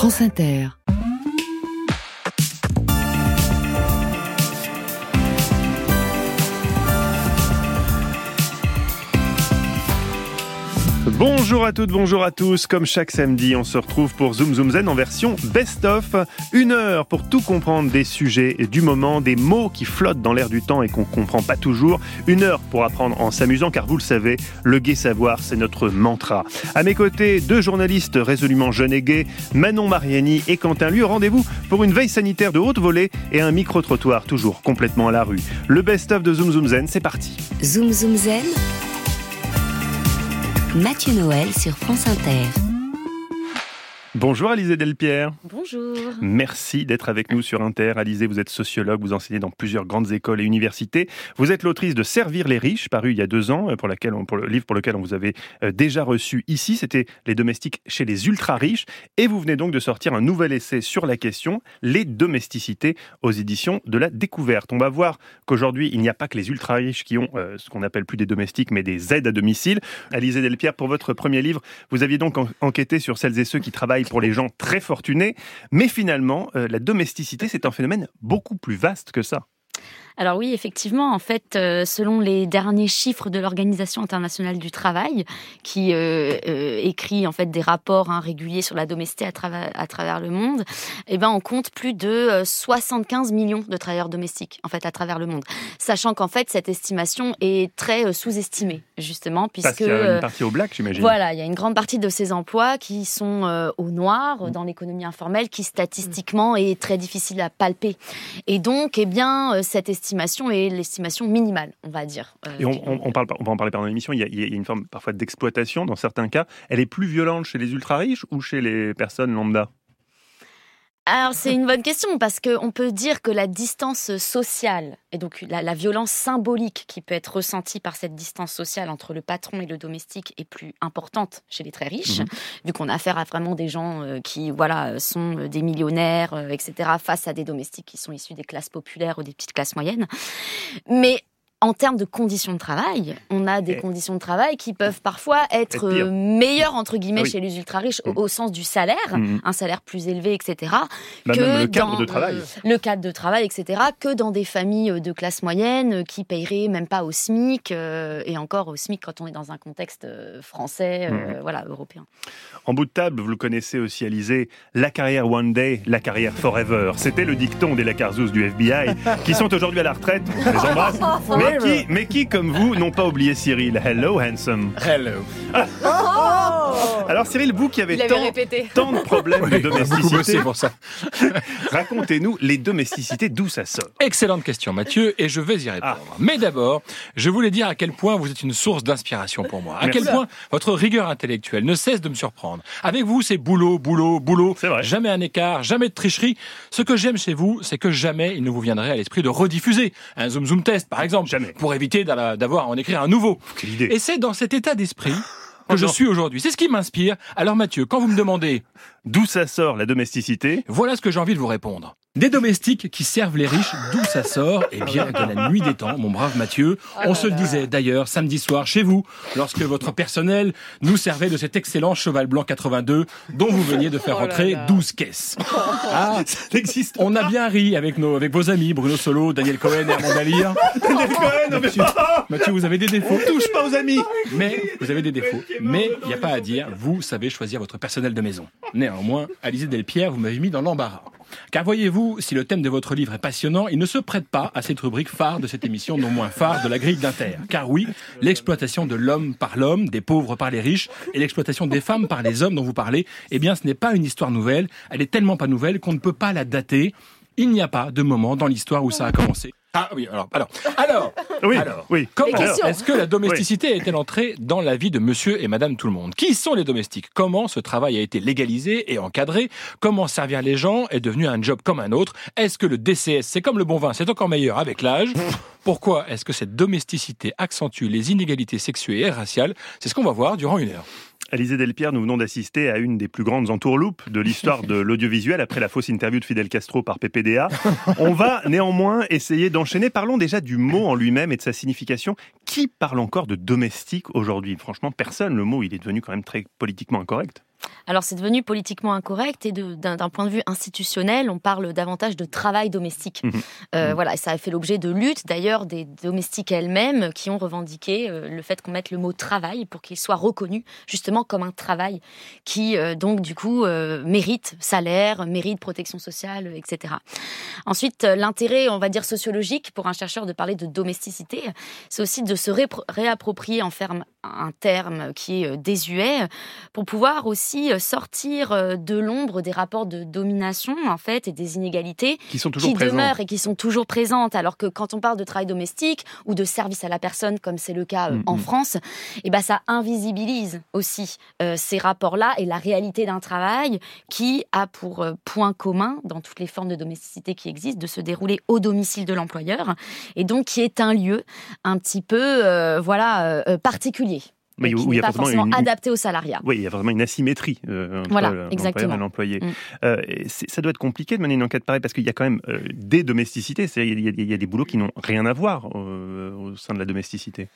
France Inter. Bonjour à toutes, bonjour à tous. Comme chaque samedi, on se retrouve pour Zoom Zoom Zen en version best-of. Une heure pour tout comprendre des sujets du moment, des mots qui flottent dans l'air du temps et qu'on comprend pas toujours. Une heure pour apprendre en s'amusant, car vous le savez, le gai savoir, c'est notre mantra. À mes côtés, deux journalistes résolument jeunes et gays, Manon Mariani et Quentin Lui. Rendez-vous pour une veille sanitaire de haute volée et un micro-trottoir toujours complètement à la rue. Le best-of de Zoom Zoom Zen, c'est parti. Zoom Zoom Zen. Mathieu Noël sur France Inter. Bonjour Alizé Delpierre. Bonjour. Merci d'être avec nous sur Inter. Alizé, vous êtes sociologue, vous enseignez dans plusieurs grandes écoles et universités. Vous êtes l'autrice de Servir les riches, paru il y a deux ans, pour, laquelle pour le livre pour lequel on vous avait euh, déjà reçu ici. C'était Les domestiques chez les ultra-riches. Et vous venez donc de sortir un nouvel essai sur la question, Les domesticités, aux éditions de la découverte. On va voir qu'aujourd'hui, il n'y a pas que les ultra-riches qui ont euh, ce qu'on appelle plus des domestiques, mais des aides à domicile. Alizé Delpierre, pour votre premier livre, vous aviez donc enquêté sur celles et ceux qui travaillent pour les gens très fortunés. Mais finalement, euh, la domesticité, c'est un phénomène beaucoup plus vaste que ça. Alors oui, effectivement, en fait, euh, selon les derniers chiffres de l'Organisation internationale du travail, qui euh, euh, écrit en fait des rapports hein, réguliers sur la domesticité à travers, à travers le monde, eh ben on compte plus de 75 millions de travailleurs domestiques en fait à travers le monde. Sachant qu'en fait cette estimation est très sous-estimée justement puisque Parce qu'il y a une partie au black, j'imagine. Voilà, il y a une grande partie de ces emplois qui sont au noir mm. dans l'économie informelle, qui statistiquement est très difficile à palper. Et donc, eh bien, cette estimation estimation est l'estimation minimale, on va dire. Euh, et on, parle, on va en parler pendant l'émission, il, y a une forme parfois d'exploitation dans certains cas. Elle est plus violente chez les ultra-riches ou chez les personnes lambda? Alors c'est une bonne question parce qu'on peut dire que la distance sociale et donc la, violence symbolique qui peut être ressentie par cette distance sociale entre le patron et le domestique est plus importante chez les très riches, mhm. vu qu'on a affaire à vraiment des gens euh, qui voilà sont des millionnaires, euh, etc., face à des domestiques qui sont issus des classes populaires ou des petites classes moyennes. Mais en termes de conditions de travail, on a des conditions de travail qui peuvent parfois être meilleures entre guillemets ah chez les ultra riches au, mm. sens du salaire, mm. un salaire plus élevé, etc. Bah, que le cadre de travail, le cadre de travail, etc. Que dans des familles euh, de classe moyenne euh, qui paieraient même pas au SMIC euh, et encore au SMIC quand on est dans un contexte français, mm. voilà, européen. En bout de table, vous le connaissez aussi, Alizé, la carrière one day, la carrière forever. C'était le dicton des Lacarzous du FBI qui sont aujourd'hui à la retraite. les embrasse. mais qui, comme vous, n'ont pas oublié Cyril? Hello, handsome. Hello. Alors Cyril, vous qui avez tant, de problèmes de domesticité, pour ça. racontez-nous les domesticités, d'où ça sort Excellente question Mathieu, et je vais y répondre. Ah. Mais d'abord, je voulais dire à quel point vous êtes une source d'inspiration pour moi, à quel point votre rigueur intellectuelle ne cesse de me surprendre. Avec vous, c'est boulot, boulot, boulot, jamais un écart, jamais de tricherie. Ce que j'aime chez vous, c'est que jamais il ne vous viendrait à l'esprit de rediffuser un zoom zoom test, par exemple, jamais. pour éviter d'avoir à en écrire un nouveau. Quelle idée. Et c'est dans cet état d'esprit que je suis aujourd'hui. C'est ce qui m'inspire. Alors Mathieu, quand vous me demandez d'où ça sort la domesticité, voilà ce que j'ai envie de vous répondre. Des domestiques qui servent les riches, d'où ça sort Eh bien, de la nuit des temps, mon brave Mathieu. Oh on se le disait d'ailleurs samedi soir chez vous, lorsque votre personnel nous servait de cet excellent cheval blanc 82 dont vous veniez de faire Oh rentrer là. 12 caisses. Ah, ça existe. on a bien ri avec, nos, avec vos amis Bruno Solo, Daniel Cohen et Armand Dalir. Mathieu, Mathieu, vous avez des défauts. Touche pas aux amis. Mais vous avez des défauts. Mais il n'y a pas à dire, vous savez choisir votre personnel de maison. Néanmoins, Alizé Delpierre, vous m'avez mis dans l'embarras. Car voyez-vous, si le thème de votre livre est passionnant, il ne se prête pas à cette rubrique phare de cette émission, non moins phare de la grille d'Inter. Car oui, l'exploitation de l'homme par l'homme, des pauvres par les riches, et l'exploitation des femmes par les hommes dont vous parlez, eh bien ce n'est pas une histoire nouvelle, elle est tellement pas nouvelle qu'on ne peut pas la dater. Il n'y a pas de moment dans l'histoire où ça a commencé. Ah oui, alors, alors, alors, Oui, alors, oui. comment est-ce que la domesticité est-elle entrée dans la vie de monsieur et madame tout le monde? Qui sont les domestiques? Comment ce travail a été légalisé et encadré? Comment servir les gens est devenu un job comme un autre? Est-ce que le DCS, c'est comme le bon vin, c'est encore meilleur avec l'âge? Pourquoi est-ce que cette domesticité accentue les inégalités sexuelles et raciales? C'est ce qu'on va voir durant une heure. Alizé Delpierre, nous venons d'assister à une des plus grandes entourloupes de l'histoire de l'audiovisuel après la fausse interview de Fidel Castro par PPDA. On va néanmoins essayer d'enchaîner. Parlons déjà du mot en lui-même et de sa signification. Qui parle encore de domestique aujourd'hui? Franchement, personne. Le mot, il est devenu quand même très politiquement incorrect. Alors c'est devenu politiquement incorrect et d'un point de vue institutionnel, on parle davantage de travail domestique. Mmh. Euh, mmh. Voilà, ça a fait l'objet de luttes d'ailleurs des domestiques elles-mêmes qui ont revendiqué euh, le fait qu'on mette le mot travail pour qu'il soit reconnu justement comme un travail qui euh, donc du coup mérite salaire, mérite protection sociale, etc. Ensuite, l'intérêt, on va dire sociologique pour un chercheur de parler de domesticité, c'est aussi de se réapproprier en ferme un terme qui est désuet pour pouvoir aussi sortir euh, de l'ombre des rapports de domination en fait et des inégalités qui sont toujours demeurent et qui sont toujours présentes. Alors que quand on parle de travail domestique ou de service à la personne, comme c'est le cas euh, mm, en mm. France, et eh ben ça invisibilise aussi euh, ces rapports-là et la réalité d'un travail qui a pour point commun dans toutes les formes de domesticité qui existent de se dérouler au domicile de l'employeur et donc qui est un lieu un petit peu voilà particulier mais où, il y a pas forcément adapté au salariat. Oui, il y a vraiment une asymétrie euh, entre voilà, l'employeur et l'employé. Mm. Euh, ça doit être compliqué de mener une enquête pareille parce qu'il y a quand même euh, des domesticités, il il y, a des boulots qui n'ont rien à voir au sein de la domesticité.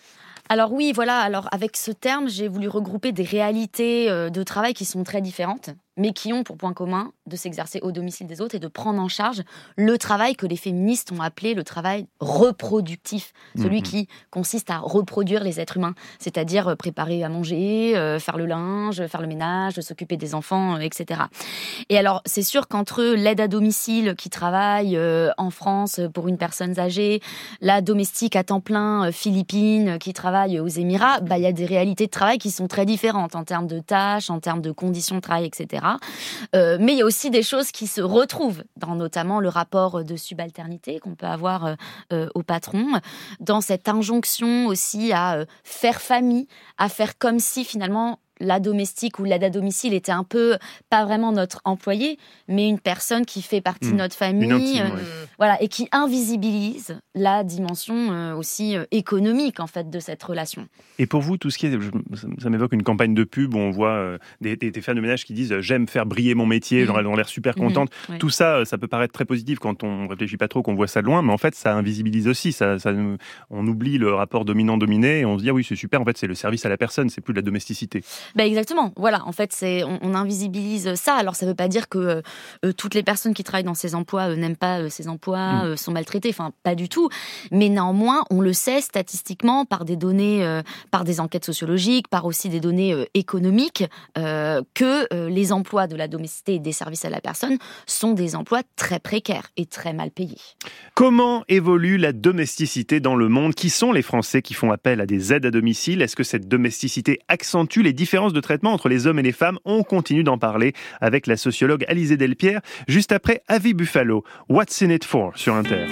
Alors oui, voilà. Alors avec ce terme, j'ai voulu regrouper des réalités de travail qui sont très différentes mais qui ont pour point commun de s'exercer au domicile des autres et de prendre en charge le travail que les féministes ont appelé le travail reproductif, celui mhm. qui consiste à reproduire les êtres humains, c'est-à-dire euh, préparer à manger, euh, faire le linge, faire le ménage, s'occuper des enfants, euh, etc. Et alors, c'est sûr qu'entre l'aide à domicile qui travaille en France pour une personne âgée, la domestique à temps plein philippine qui travaille aux Émirats, bah, il y a des réalités de travail qui sont très différentes en termes de tâches, en termes de conditions de travail, etc. Euh, mais il y a aussi des choses qui se retrouvent dans notamment le rapport de subalternité qu'on peut avoir euh, euh, au patron, dans cette injonction aussi à faire famille, à faire comme si finalement la domestique ou l'aide à domicile était un peu pas vraiment notre employé, mais une personne qui fait partie de hmm. notre famille, euh, voilà, et qui invisibilise la dimension euh, aussi euh, économique en fait de cette relation. Et pour vous, tout ce qui est, ça m'évoque une campagne de pub où on voit des, des, femmes de ménage qui disent j'aime faire briller mon métier, mmh. elles ont l'air super contentes. Tout ça, ça peut paraître très positif quand on réfléchit pas trop, qu'on voit ça de loin, mais en fait, ça invisibilise aussi. Ça, ça on oublie le rapport dominant-dominé et on se dit ah oui c'est super. En fait, c'est le service à la personne, c'est plus de la domesticité. Bah exactement. Voilà, en fait, c'est on, invisibilise ça. Alors ça ne veut pas dire que euh, toutes les personnes qui travaillent dans ces emplois euh, n'aiment pas euh, ces emplois, mm. sont maltraitées. Enfin, pas du tout. Mais néanmoins, on le sait statistiquement par des données, par des enquêtes sociologiques, par aussi des données économiques, que les emplois de la domesticité et des services à la personne sont des emplois très précaires et très mal payés. Comment évolue la domesticité dans le monde? Qui sont les Français qui font appel à des aides à domicile? Est-ce que cette domesticité accentue les différences de traitement entre les hommes et les femmes. On continue d'en parler avec la sociologue Alizée Delpierre, juste après Avi Buffalo. What's in it for? Sur Inter.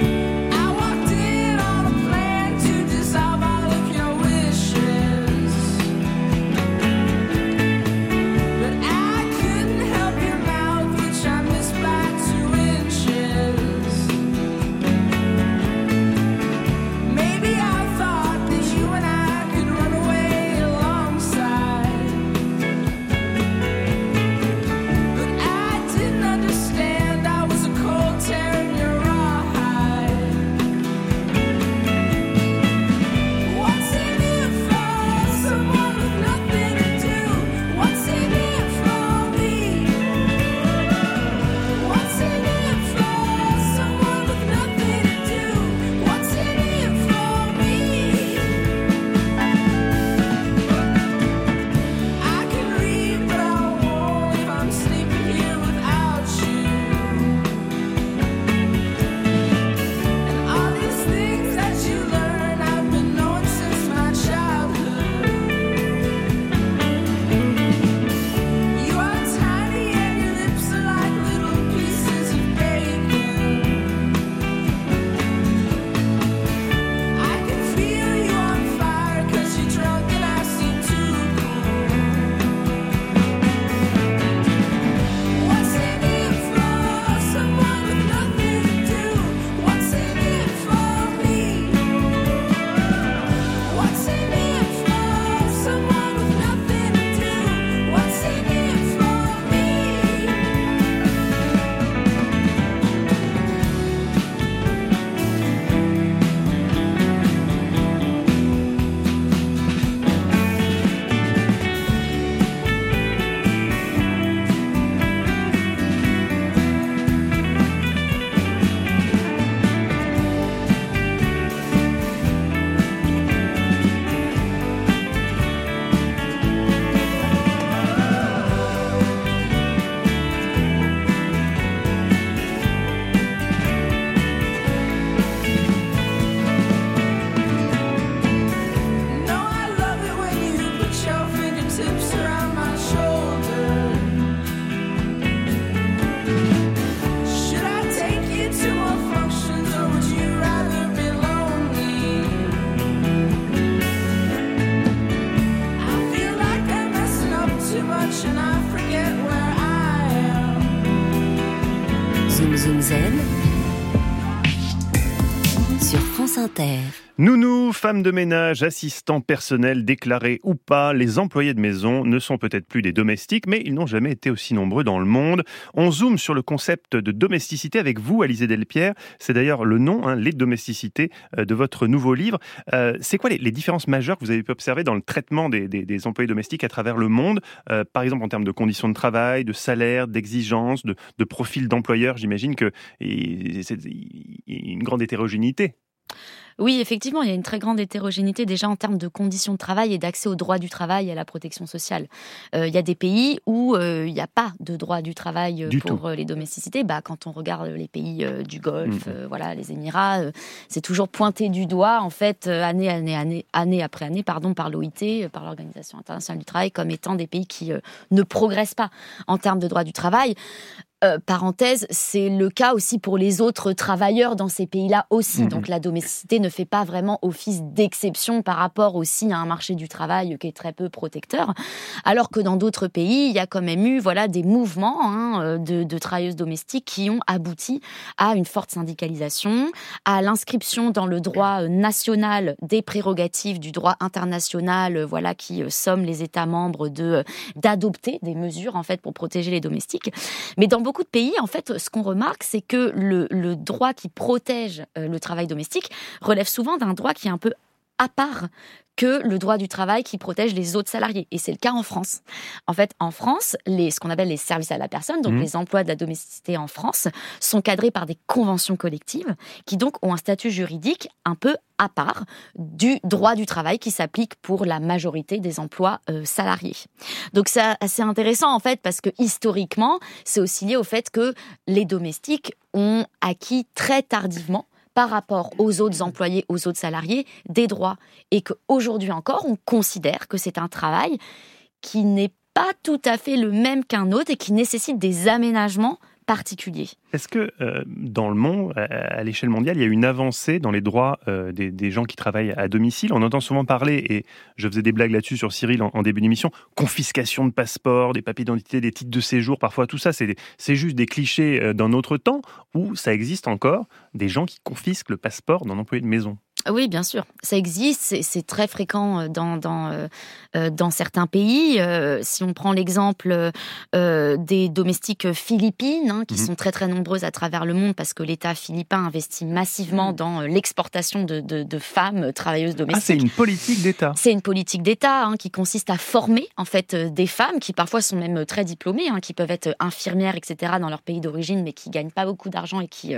Femmes de ménage, assistants personnels déclarés ou pas, les employés de maison ne sont peut-être plus des domestiques, mais ils n'ont jamais été aussi nombreux dans le monde. On zoome sur le concept de domesticité avec vous, Alizé Delpierre. C'est d'ailleurs le nom, hein, les domesticités, euh, de votre nouveau livre. Euh, c'est quoi les, différences majeures que vous avez pu observer dans le traitement des, employés domestiques à travers le monde? Euh, Par exemple, en termes de conditions de travail, de salaire, d'exigence, de, de profil d'employeur, j'imagine que c'est une grande hétérogénéité. Oui, effectivement, il y a une très grande hétérogénéité déjà en termes de conditions de travail et d'accès au droit du travail et à la protection sociale. Euh, il y a des pays où euh, il n'y a pas de droit du travail euh, pour les domesticités. Bah, quand on regarde les pays du Golfe, mm. voilà, les Émirats, c'est toujours pointé du doigt, en fait, année, année, année, année après année, pardon, par l'OIT, par l'Organisation internationale du travail, comme étant des pays qui ne progressent pas en termes de droit du travail. Euh, parenthèse, c'est le cas aussi pour les autres travailleurs dans ces pays-là aussi. Mhm. Donc la domesticité ne fait pas vraiment office d'exception par rapport aussi à un marché du travail qui est très peu protecteur. Alors que dans d'autres pays, il y a quand même eu voilà des mouvements hein, euh, de, de, travailleuses domestiques qui ont abouti à une forte syndicalisation, à l'inscription dans le droit euh, national des prérogatives du droit international, voilà qui somme les États membres de d'adopter des mesures en fait pour protéger les domestiques. Mais dans beaucoup de pays, en fait, ce qu'on remarque, c'est que le, droit qui protège euh, le travail domestique relève souvent d'un droit qui est un peu à part que le droit du travail qui protège les autres salariés. Et c'est le cas en France. En fait, en France, les, ce qu'on appelle les services à la personne, donc mmh. les emplois de la domesticité en France, sont cadrés par des conventions collectives qui donc ont un statut juridique un peu à part du droit du travail qui s'applique pour la majorité des emplois euh, salariés. Donc c'est assez intéressant en fait parce que historiquement, c'est aussi lié au fait que les domestiques ont acquis très tardivement par rapport aux autres employés, aux autres salariés, des droits. Et qu'aujourd'hui encore, on considère que c'est un travail qui n'est pas tout à fait le même qu'un autre et qui nécessite des aménagements Est-ce que euh, dans le monde, à, l'échelle mondiale, il y a une avancée dans les droits euh, des, gens qui travaillent à domicile? On entend souvent parler, et je faisais des blagues là-dessus sur Cyril en, début d'émission, confiscation de passeports, des papiers d'identité, des titres de séjour, parfois tout ça, c'est juste des clichés euh, d'un autre temps, où ça existe encore des gens qui confisquent le passeport d'un employé de maison? Oui, bien sûr, ça existe, c'est très fréquent euh, dans, dans, euh, euh, dans certains pays. si on prend l'exemple des domestiques philippines, hein, qui mhm. sont très très nombreuses à travers le monde parce que l'État philippin investit massivement mhm. dans l'exportation de, de, femmes travailleuses domestiques. Ah, c'est une politique d'État C'est une politique d'État hein, qui consiste à former en fait des femmes qui parfois sont même très diplômées, hein, qui peuvent être infirmières, etc. dans leur pays d'origine, mais qui gagnent pas beaucoup d'argent et qui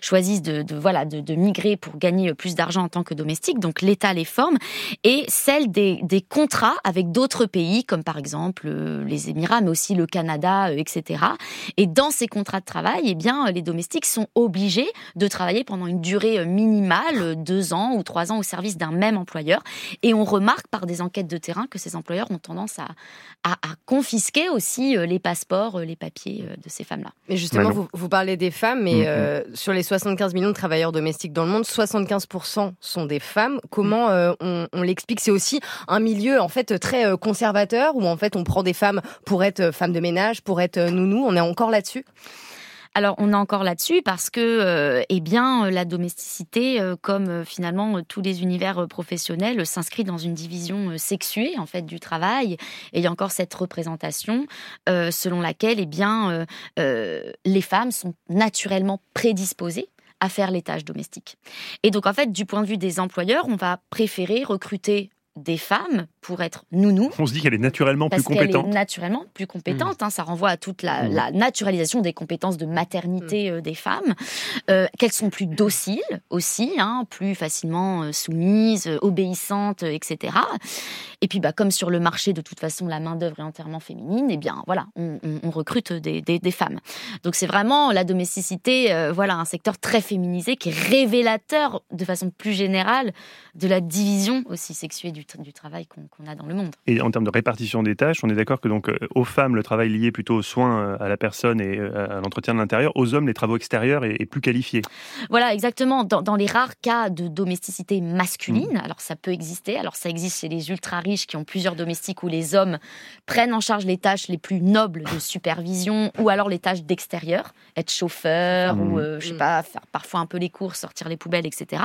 choisissent de, de voilà, de migrer pour gagner plus d'argent en tant que domestique, donc l'État les forme, et celle des, contrats avec d'autres pays, comme par exemple euh, les Émirats, mais aussi le Canada, euh, etc. Et dans ces contrats de travail, eh bien, les domestiques sont obligés de travailler pendant une durée euh, minimale, deux ans ou trois ans au service d'un même employeur. Et on remarque par des enquêtes de terrain que ces employeurs ont tendance à, à, confisquer aussi les passeports, les papiers de ces femmes-là. Mais justement, vous, vous, parlez des femmes, mais mm, mm. sur les 75 millions de travailleurs domestiques dans le monde, 75% sont des femmes. Comment euh, on, l'explique? C'est aussi un milieu en fait très euh, conservateur où en fait on prend des femmes pour être euh, femmes de ménage, pour être nounou. On est encore là-dessus? Alors on est encore là-dessus parce que eh bien la domesticité, comme finalement tous les univers professionnels, s'inscrit dans une division sexuée en fait du travail. Et il y a encore cette représentation selon laquelle eh bien les femmes sont naturellement prédisposées à faire les tâches domestiques. Et donc en fait, du point de vue des employeurs, on va préférer recruter des femmes pour être nounou. On se dit qu'elle est naturellement plus compétente. Elle est naturellement plus compétente. Hein, ça renvoie à toute la, mmh. naturalisation des compétences de maternité mmh. euh, des femmes. Euh, qu'elles sont plus dociles aussi, hein, plus facilement euh, soumises, obéissantes, etc. Et puis, bah, comme sur le marché, de toute façon, la main-d'œuvre est entièrement féminine, eh bien, voilà, on, recrute des, femmes. Donc, c'est vraiment la domesticité, voilà, un secteur très féminisé qui est révélateur de façon plus générale de la division aussi sexuée du du travail qu'on a dans le monde. Et en termes de répartition des tâches, on est d'accord que donc aux femmes, le travail lié plutôt aux soins à la personne et à l'entretien de l'intérieur, aux hommes, les travaux extérieurs est, plus qualifié. Voilà, exactement. Dans, les rares cas de domesticité masculine, mmh. alors ça peut exister, alors ça existe chez les ultra riches qui ont plusieurs domestiques où les hommes prennent en charge les tâches les plus nobles de supervision ou alors les tâches d'extérieur, être chauffeur ou, mmh. euh, je sais pas, faire parfois un peu les courses, sortir les poubelles, etc.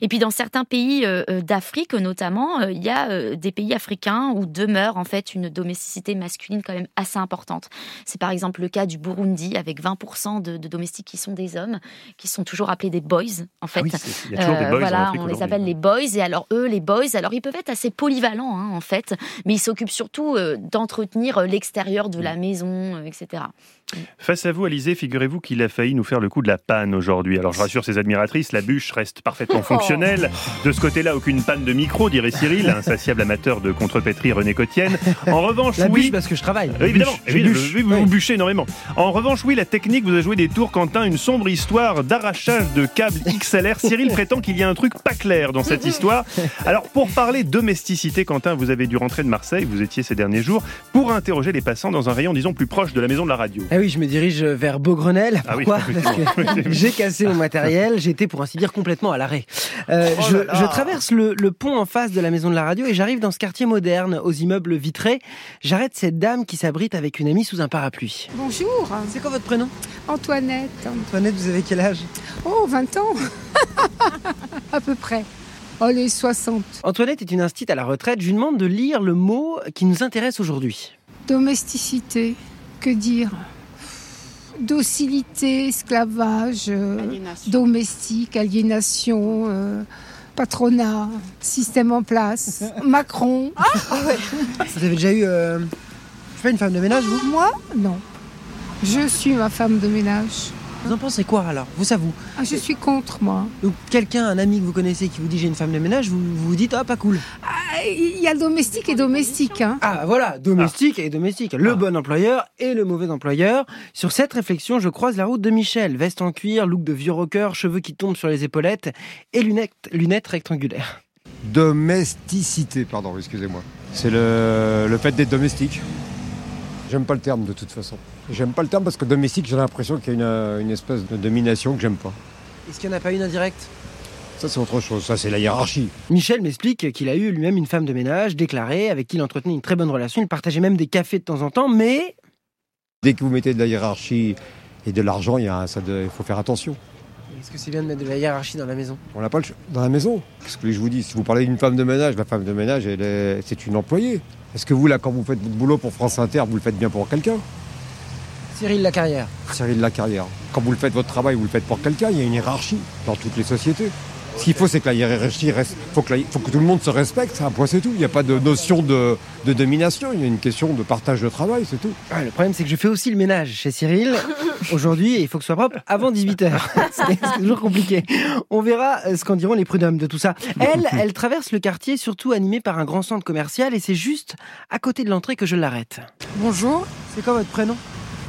Et puis dans certains pays euh, euh, d'Afrique notamment, il y a des pays africains où demeure en fait une domesticité masculine quand même assez importante. C'est par exemple le cas du Burundi avec 20% de, domestiques qui sont des hommes, qui sont toujours appelés des boys en fait. Ah il y a toujours des boys voilà, on les appelle les boys et alors eux les boys, alors ils peuvent être assez polyvalents hein, en fait, mais ils s'occupent surtout d'entretenir l'extérieur de la mm. maison, etc. Face à vous, Alizé, figurez-vous qu'il a failli nous faire le coup de la panne aujourd'hui. Alors je rassure ses admiratrices, la bûche reste parfaitement fonctionnelle. De ce côté-là, aucune panne de micro, dirait Cyril, insatiable amateur de contrepétrie René Cotienne. En revanche, la oui. Bûche parce que je travaille. évidemment, vous bûchez énormément. En revanche, oui, la technique, vous a joué des tours, Quentin, une sombre histoire d'arrachage de câbles XLR. Cyril prétend qu'il y a un truc pas clair dans cette histoire. Alors pour parler domesticité, Quentin, vous avez dû rentrer de Marseille, vous étiez ces derniers jours, pour interroger les passants dans un rayon, disons, plus proche de la maison de la radio. Eh oui, je me dirige vers Beaugrenelle. Ah Pourquoi Parce que j'ai cassé mon matériel, j'étais pour ainsi dire complètement à l'arrêt. Euh, oh je, traverse le, pont en face de la maison de la radio et j'arrive dans ce quartier moderne, aux immeubles vitrés. J'arrête cette dame qui s'abrite avec une amie sous un parapluie. Bonjour. C'est quoi votre prénom? Antoinette. Antoinette, vous avez quel âge? Oh, 20 ans. à peu près. Oh, les 60. Antoinette est une instite à la retraite. Je lui demande de lire le mot qui nous intéresse aujourd'hui. Domesticité. Que dire? Docilité, esclavage, euh, domestique, aliénation, euh, patronat, système en place, Macron. Ah, vous avez déjà eu euh, une femme de ménage, vous? Moi? Non. Je suis ma femme de ménage. Vous en pensez quoi alors? Vous, ça vous ah, Je suis contre, moi. Donc, quelqu'un, un ami que vous connaissez qui vous dit j'ai une femme de ménage, vous vous dites ah, pas cool. Ah, il y a domestique et domestique. Hein. Ah, voilà, domestique et domestique. Le ah. bon employeur et le mauvais employeur. Sur cette réflexion, je croise la route de Michel. Veste en cuir, look de vieux rocker, cheveux qui tombent sur les épaulettes et lunettes, lunettes rectangulaires. Domesticité, pardon, excusez-moi. C'est le, le fait d'être domestique. J'aime pas le terme de toute façon. J'aime pas le terme parce que domestique, j'ai l'impression qu'il y a une, espèce de domination que j'aime pas. Est-ce qu'il n'y en a pas une indirecte? Ça, c'est autre chose. Ça, c'est la hiérarchie. Michel m'explique qu'il a eu lui-même une femme de ménage déclarée, avec qui il entretenait une très bonne relation. Il partageait même des cafés de temps en temps, mais. Dès que vous mettez de la hiérarchie et de l'argent, il, faut faire attention. Est-ce que c'est bien de mettre de la hiérarchie dans la maison? On n'a pas le Dans la maison Qu'est-ce que je vous dis? Si vous parlez d'une femme de ménage, la femme de ménage, c'est une employée. Est-ce que vous, là, quand vous faites votre boulot pour France Inter, vous le faites bien pour quelqu'un Cyril Lacarrière. Cyril Lacarrière. Quand vous le faites votre travail, vous le faites pour quelqu'un, il y a une hiérarchie dans toutes les sociétés. Ce qu'il faut, c'est que la hiérarchie reste. Il faut, que tout le monde se respecte, c'est un point, c'est tout. Il n'y a pas de notion de, domination, il y a une question de partage de travail, c'est tout. le problème, c'est que je fais aussi le ménage chez Cyril. Aujourd'hui, et il faut que ce soit propre avant 18h. c'est toujours compliqué. On verra euh, ce qu'en diront les prud'hommes de tout ça. Elle, elle traverse le quartier, surtout animée par un grand centre commercial, et c'est juste à côté de l'entrée que je l'arrête. Bonjour. C'est quoi votre prénom?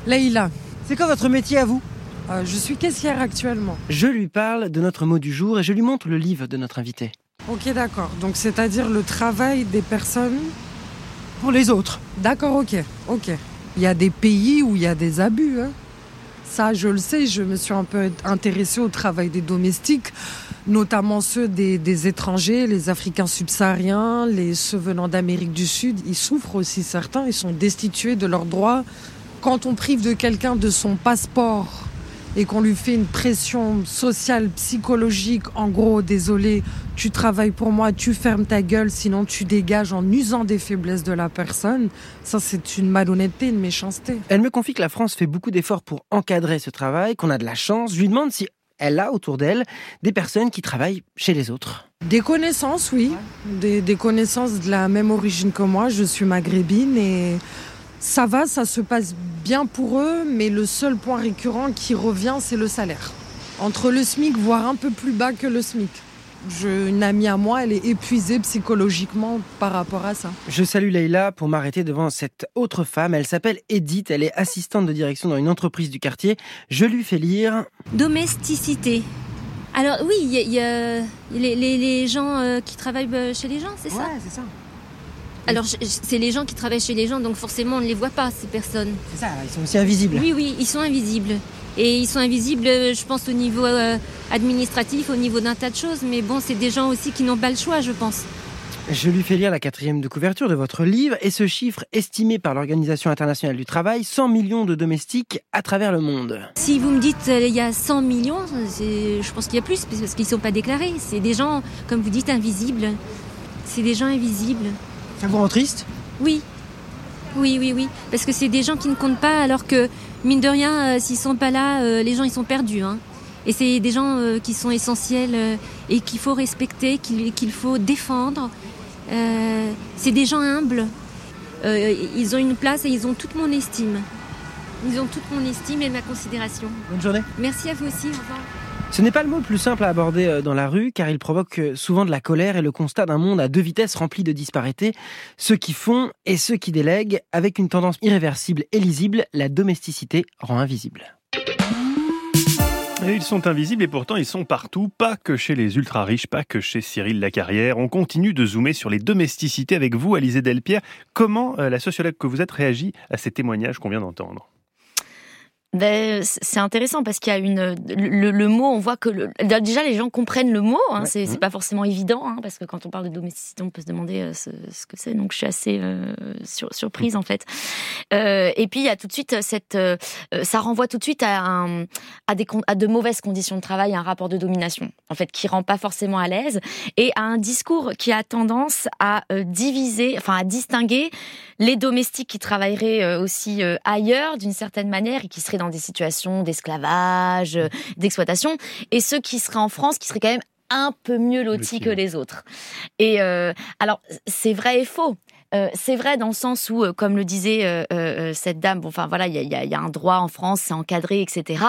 Leïla. C'est quoi votre métier à vous? Euh, je suis caissière actuellement. Je lui parle de notre mot du jour et je lui montre le livre de notre invité. Ok, d'accord. Donc, c'est-à-dire le travail des personnes pour les autres. D'accord, ok, ok. Il y a des pays où il y a des abus. Hein. Ça, je le sais. Je me suis un peu intéressée au travail des domestiques, notamment ceux des, des étrangers, les Africains subsahariens, les ceux venant d'Amérique du Sud. Ils souffrent aussi certains. Ils sont destitués de leurs droits. Quand on prive de quelqu'un de son passeport et qu'on lui fait une pression sociale, psychologique, en gros, désolé, tu travailles pour moi, tu fermes ta gueule, sinon tu dégages en usant des faiblesses de la personne, ça c'est une malhonnêteté, une méchanceté. Elle me confie que la France fait beaucoup d'efforts pour encadrer ce travail, qu'on a de la chance. Je lui demande si elle a autour d'elle des personnes qui travaillent chez les autres. Des connaissances, oui. Des, des connaissances de la même origine que moi. Je suis maghrébine et ça va, ça se passe bien pour eux, mais le seul point récurrent qui revient, c'est le salaire. Entre le SMIC, voire un peu plus bas que le SMIC. une amie à moi, elle est épuisée psychologiquement par rapport à ça. Je salue Leïla pour m'arrêter devant cette autre femme. Elle s'appelle Edith, elle est assistante de direction dans une entreprise du quartier. Je lui fais lire Domesticité. Alors oui, il y, a, les, gens qui travaillent chez les gens, c'est ça? Ouais, c'est ça. Alors, c'est les gens qui travaillent chez les gens, donc forcément, on ne les voit pas, ces personnes. C'est ça, ils sont aussi invisibles. Oui, oui, ils sont invisibles. Et ils sont invisibles, je pense, au niveau euh, administratif, au niveau d'un tas de choses. Mais bon, c'est des gens aussi qui n'ont pas le choix, je pense. Je lui fais lire la quatrième de couverture de votre livre et ce chiffre estimé par l'Organisation internationale du travail, 100 millions de domestiques à travers le monde. Si vous me dites euh, il y a 100 millions, je pense qu'il y a plus parce qu'ils ne sont pas déclarés. C'est des gens, comme vous dites, invisibles. C'est des gens invisibles. Ça vous rend triste Oui. Oui, oui, oui. Parce que c'est des gens qui ne comptent pas, alors que, mine de rien, euh, s'ils sont pas là, euh, les gens, ils sont perdus. Hein. Et c'est des gens euh, qui sont essentiels et qu'il faut respecter, qu'il faut défendre. c'est des gens humbles. ils ont une place et ils ont toute mon estime. Ils ont toute mon estime et ma considération. Bonne journée. Merci à vous aussi. Au revoir. Ce n'est pas le mot le plus simple à aborder euh, dans la rue, car il provoque euh, souvent de la colère et le constat d'un monde à deux vitesses rempli de disparités, ceux qui font et ceux qui délèguent, avec une tendance irréversible et lisible, la domesticité rend invisible. ils sont invisibles et pourtant ils sont partout, pas que chez les ultra riches, pas que chez Cyril Lacarrière. On continue de zoomer sur les domesticités avec vous, Alizé Delpierre. Comment euh, la sociologue que vous êtes réagit à ces témoignages qu'on vient d'entendre? Ben, c'est intéressant parce qu'il y a une le, mot, on voit que le, déjà les gens comprennent le mot. Hein, c'est pas forcément évident hein, parce que quand on parle de domesticité, on peut se demander euh, ce, que c'est. Donc je suis assez euh, surprise en fait. Euh, et puis il y a tout de suite cette, ça renvoie tout de suite à, un, à des à de mauvaises conditions de travail, à un rapport de domination en fait qui rend pas forcément à l'aise et à un discours qui a tendance à diviser, enfin à distinguer les domestiques qui travailleraient aussi ailleurs d'une certaine manière et qui seraient dans des situations d'esclavage, euh, d'exploitation, et ceux qui seraient en France, qui seraient quand même un peu mieux lotis que les autres. Et euh, alors, c'est vrai et faux. Euh, c'est vrai dans le sens où, euh, comme le disait euh, cette dame, bon, enfin voilà, il y a, un droit en France, c'est encadré, etc.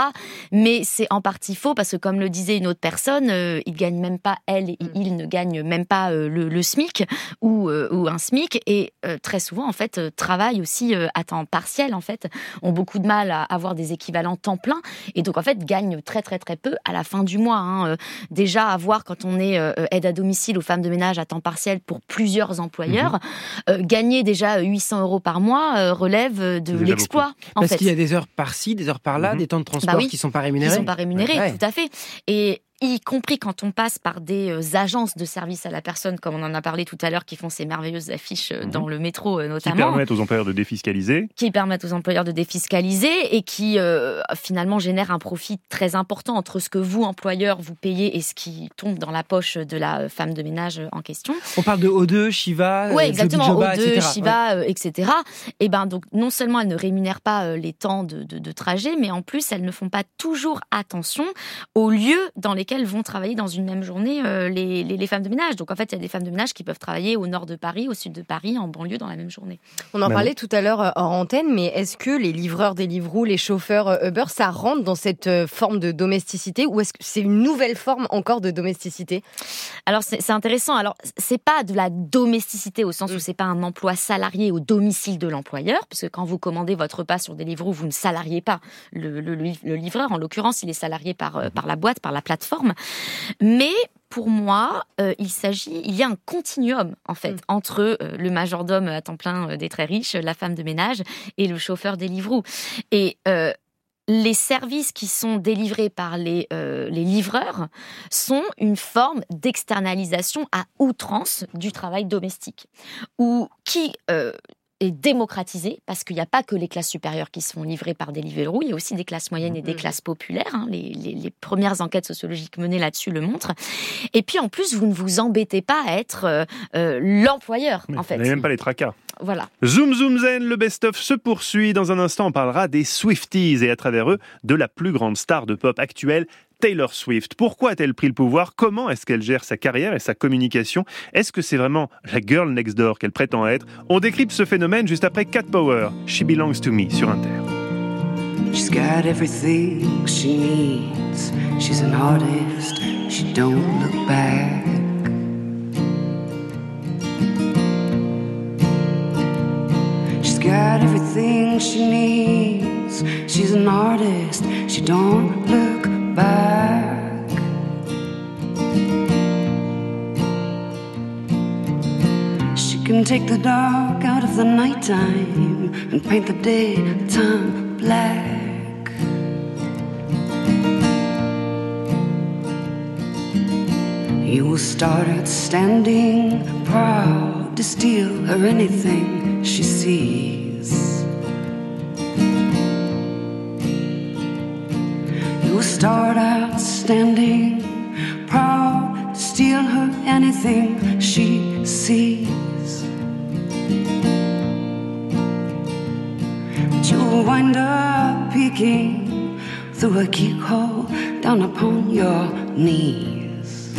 Mais c'est en partie faux parce que, comme le disait une autre personne, il gagne même pas elle, et mm. il ne gagne même pas le, SMIC ou, ou un SMIC et très souvent en fait travaillent aussi à temps partiel en fait, ont beaucoup de mal à avoir des équivalents temps plein et donc en fait gagnent très très très peu à la fin du mois. Hein. Déjà avoir quand on est aide à domicile ou femme de ménage à temps partiel pour plusieurs employeurs. Mm-hmm. Euh, gagner déjà 800 euros par mois euh, relève de l'exploit. Parce qu'il y a des heures par-ci, des heures par-là, mhm. des temps de transport bah qui sont pas rémunérés. Qui sont pas rémunérés, tout à fait. Et y compris quand on passe par des euh, agences de service à la personne, comme on en a parlé tout à l'heure, qui font ces merveilleuses affiches euh, dans mhm. le métro euh, notamment. Qui permettent aux employeurs de défiscaliser. Qui permettent aux employeurs de défiscaliser et qui finalement génèrent un profit très important entre ce que vous, employeur, vous payez et ce qui tombe dans la poche de la femme de ménage en question. On parle de O2, Shiva, Oui, exactement, O2, etc. Shiva, etc. Et ben donc non seulement elles ne rémunèrent pas les temps de, de, de trajet, mais en plus elles ne font pas toujours attention aux lieux dans lesquels vont travailler dans une même journée euh, les, les, femmes de ménage. Donc en fait, il y a des femmes de ménage qui peuvent travailler au nord de Paris, au sud de Paris, en banlieue dans la même journée. On en parlait tout à l'heure euh, hors antenne, mais est-ce que les livreurs des Deliveroo, les chauffeurs euh, Uber, ça rentre dans cette forme de domesticité ou est-ce que c'est une nouvelle forme encore de domesticité? Alors c'est intéressant. Alors c'est pas de la domesticité au sens où mm. c'est pas un emploi salarié au domicile de l'employeur, parce que quand vous commandez votre repas sur Deliveroo, vous ne salariez pas le, le, le livreur. En l'occurrence, il est salarié par, mm-hmm. par la boîte, par la plateforme. Mais pour moi, euh, il s'agit, il y a un continuum en fait mm. entre euh, le majordome à temps plein euh, des très riches, la femme de ménage et le chauffeur des livreaux. Et les services qui sont délivrés par les, les livreurs sont une forme d'externalisation à outrance du travail domestique, ou qui est démocratisé parce qu'il n'y a pas que les classes supérieures qui sont livrées par des Deliveroo, il y a aussi des classes moyennes et des mm-hmm. classes populaires. Hein. Les, les, premières enquêtes sociologiques menées là-dessus le montrent. Et puis en plus, vous ne vous embêtez pas à être euh, euh, l'employeur, en fait. Vous n'avez même pas les tracas. Voilà. Zoom Zoom Zen, le best-of se poursuit. Dans un instant, on parlera des Swifties et à travers eux, de la plus grande star de pop actuelle, Taylor Swift. Pourquoi a-t-elle pris le pouvoir? Comment est-ce qu'elle gère sa carrière et sa communication? Est-ce que c'est vraiment la girl next door qu'elle prétend être? On décrypte ce phénomène juste après Cat Power, She Belongs to Me sur Inter. She's got everything she needs. She's an artist. She don't look back. She's got everything she needs. She's an artist. She don't look back. She can take the dark out of the nighttime and paint the daytime black. You will start out standing proud to steal her anything she sees. Start out standing proud steal her anything she sees. But you'll wind up peeking through a keyhole down upon your knees.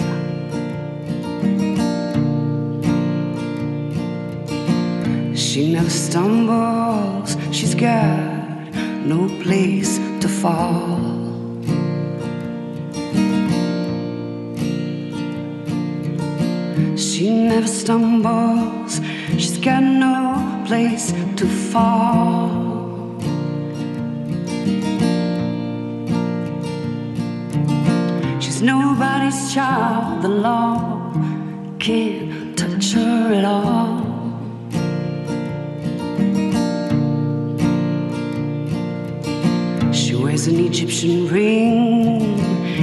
She never stumbles, she's got no place to fall. She never stumbles, she's got no place to fall. She's nobody's child, the law can't touch her at all. She wears an Egyptian ring,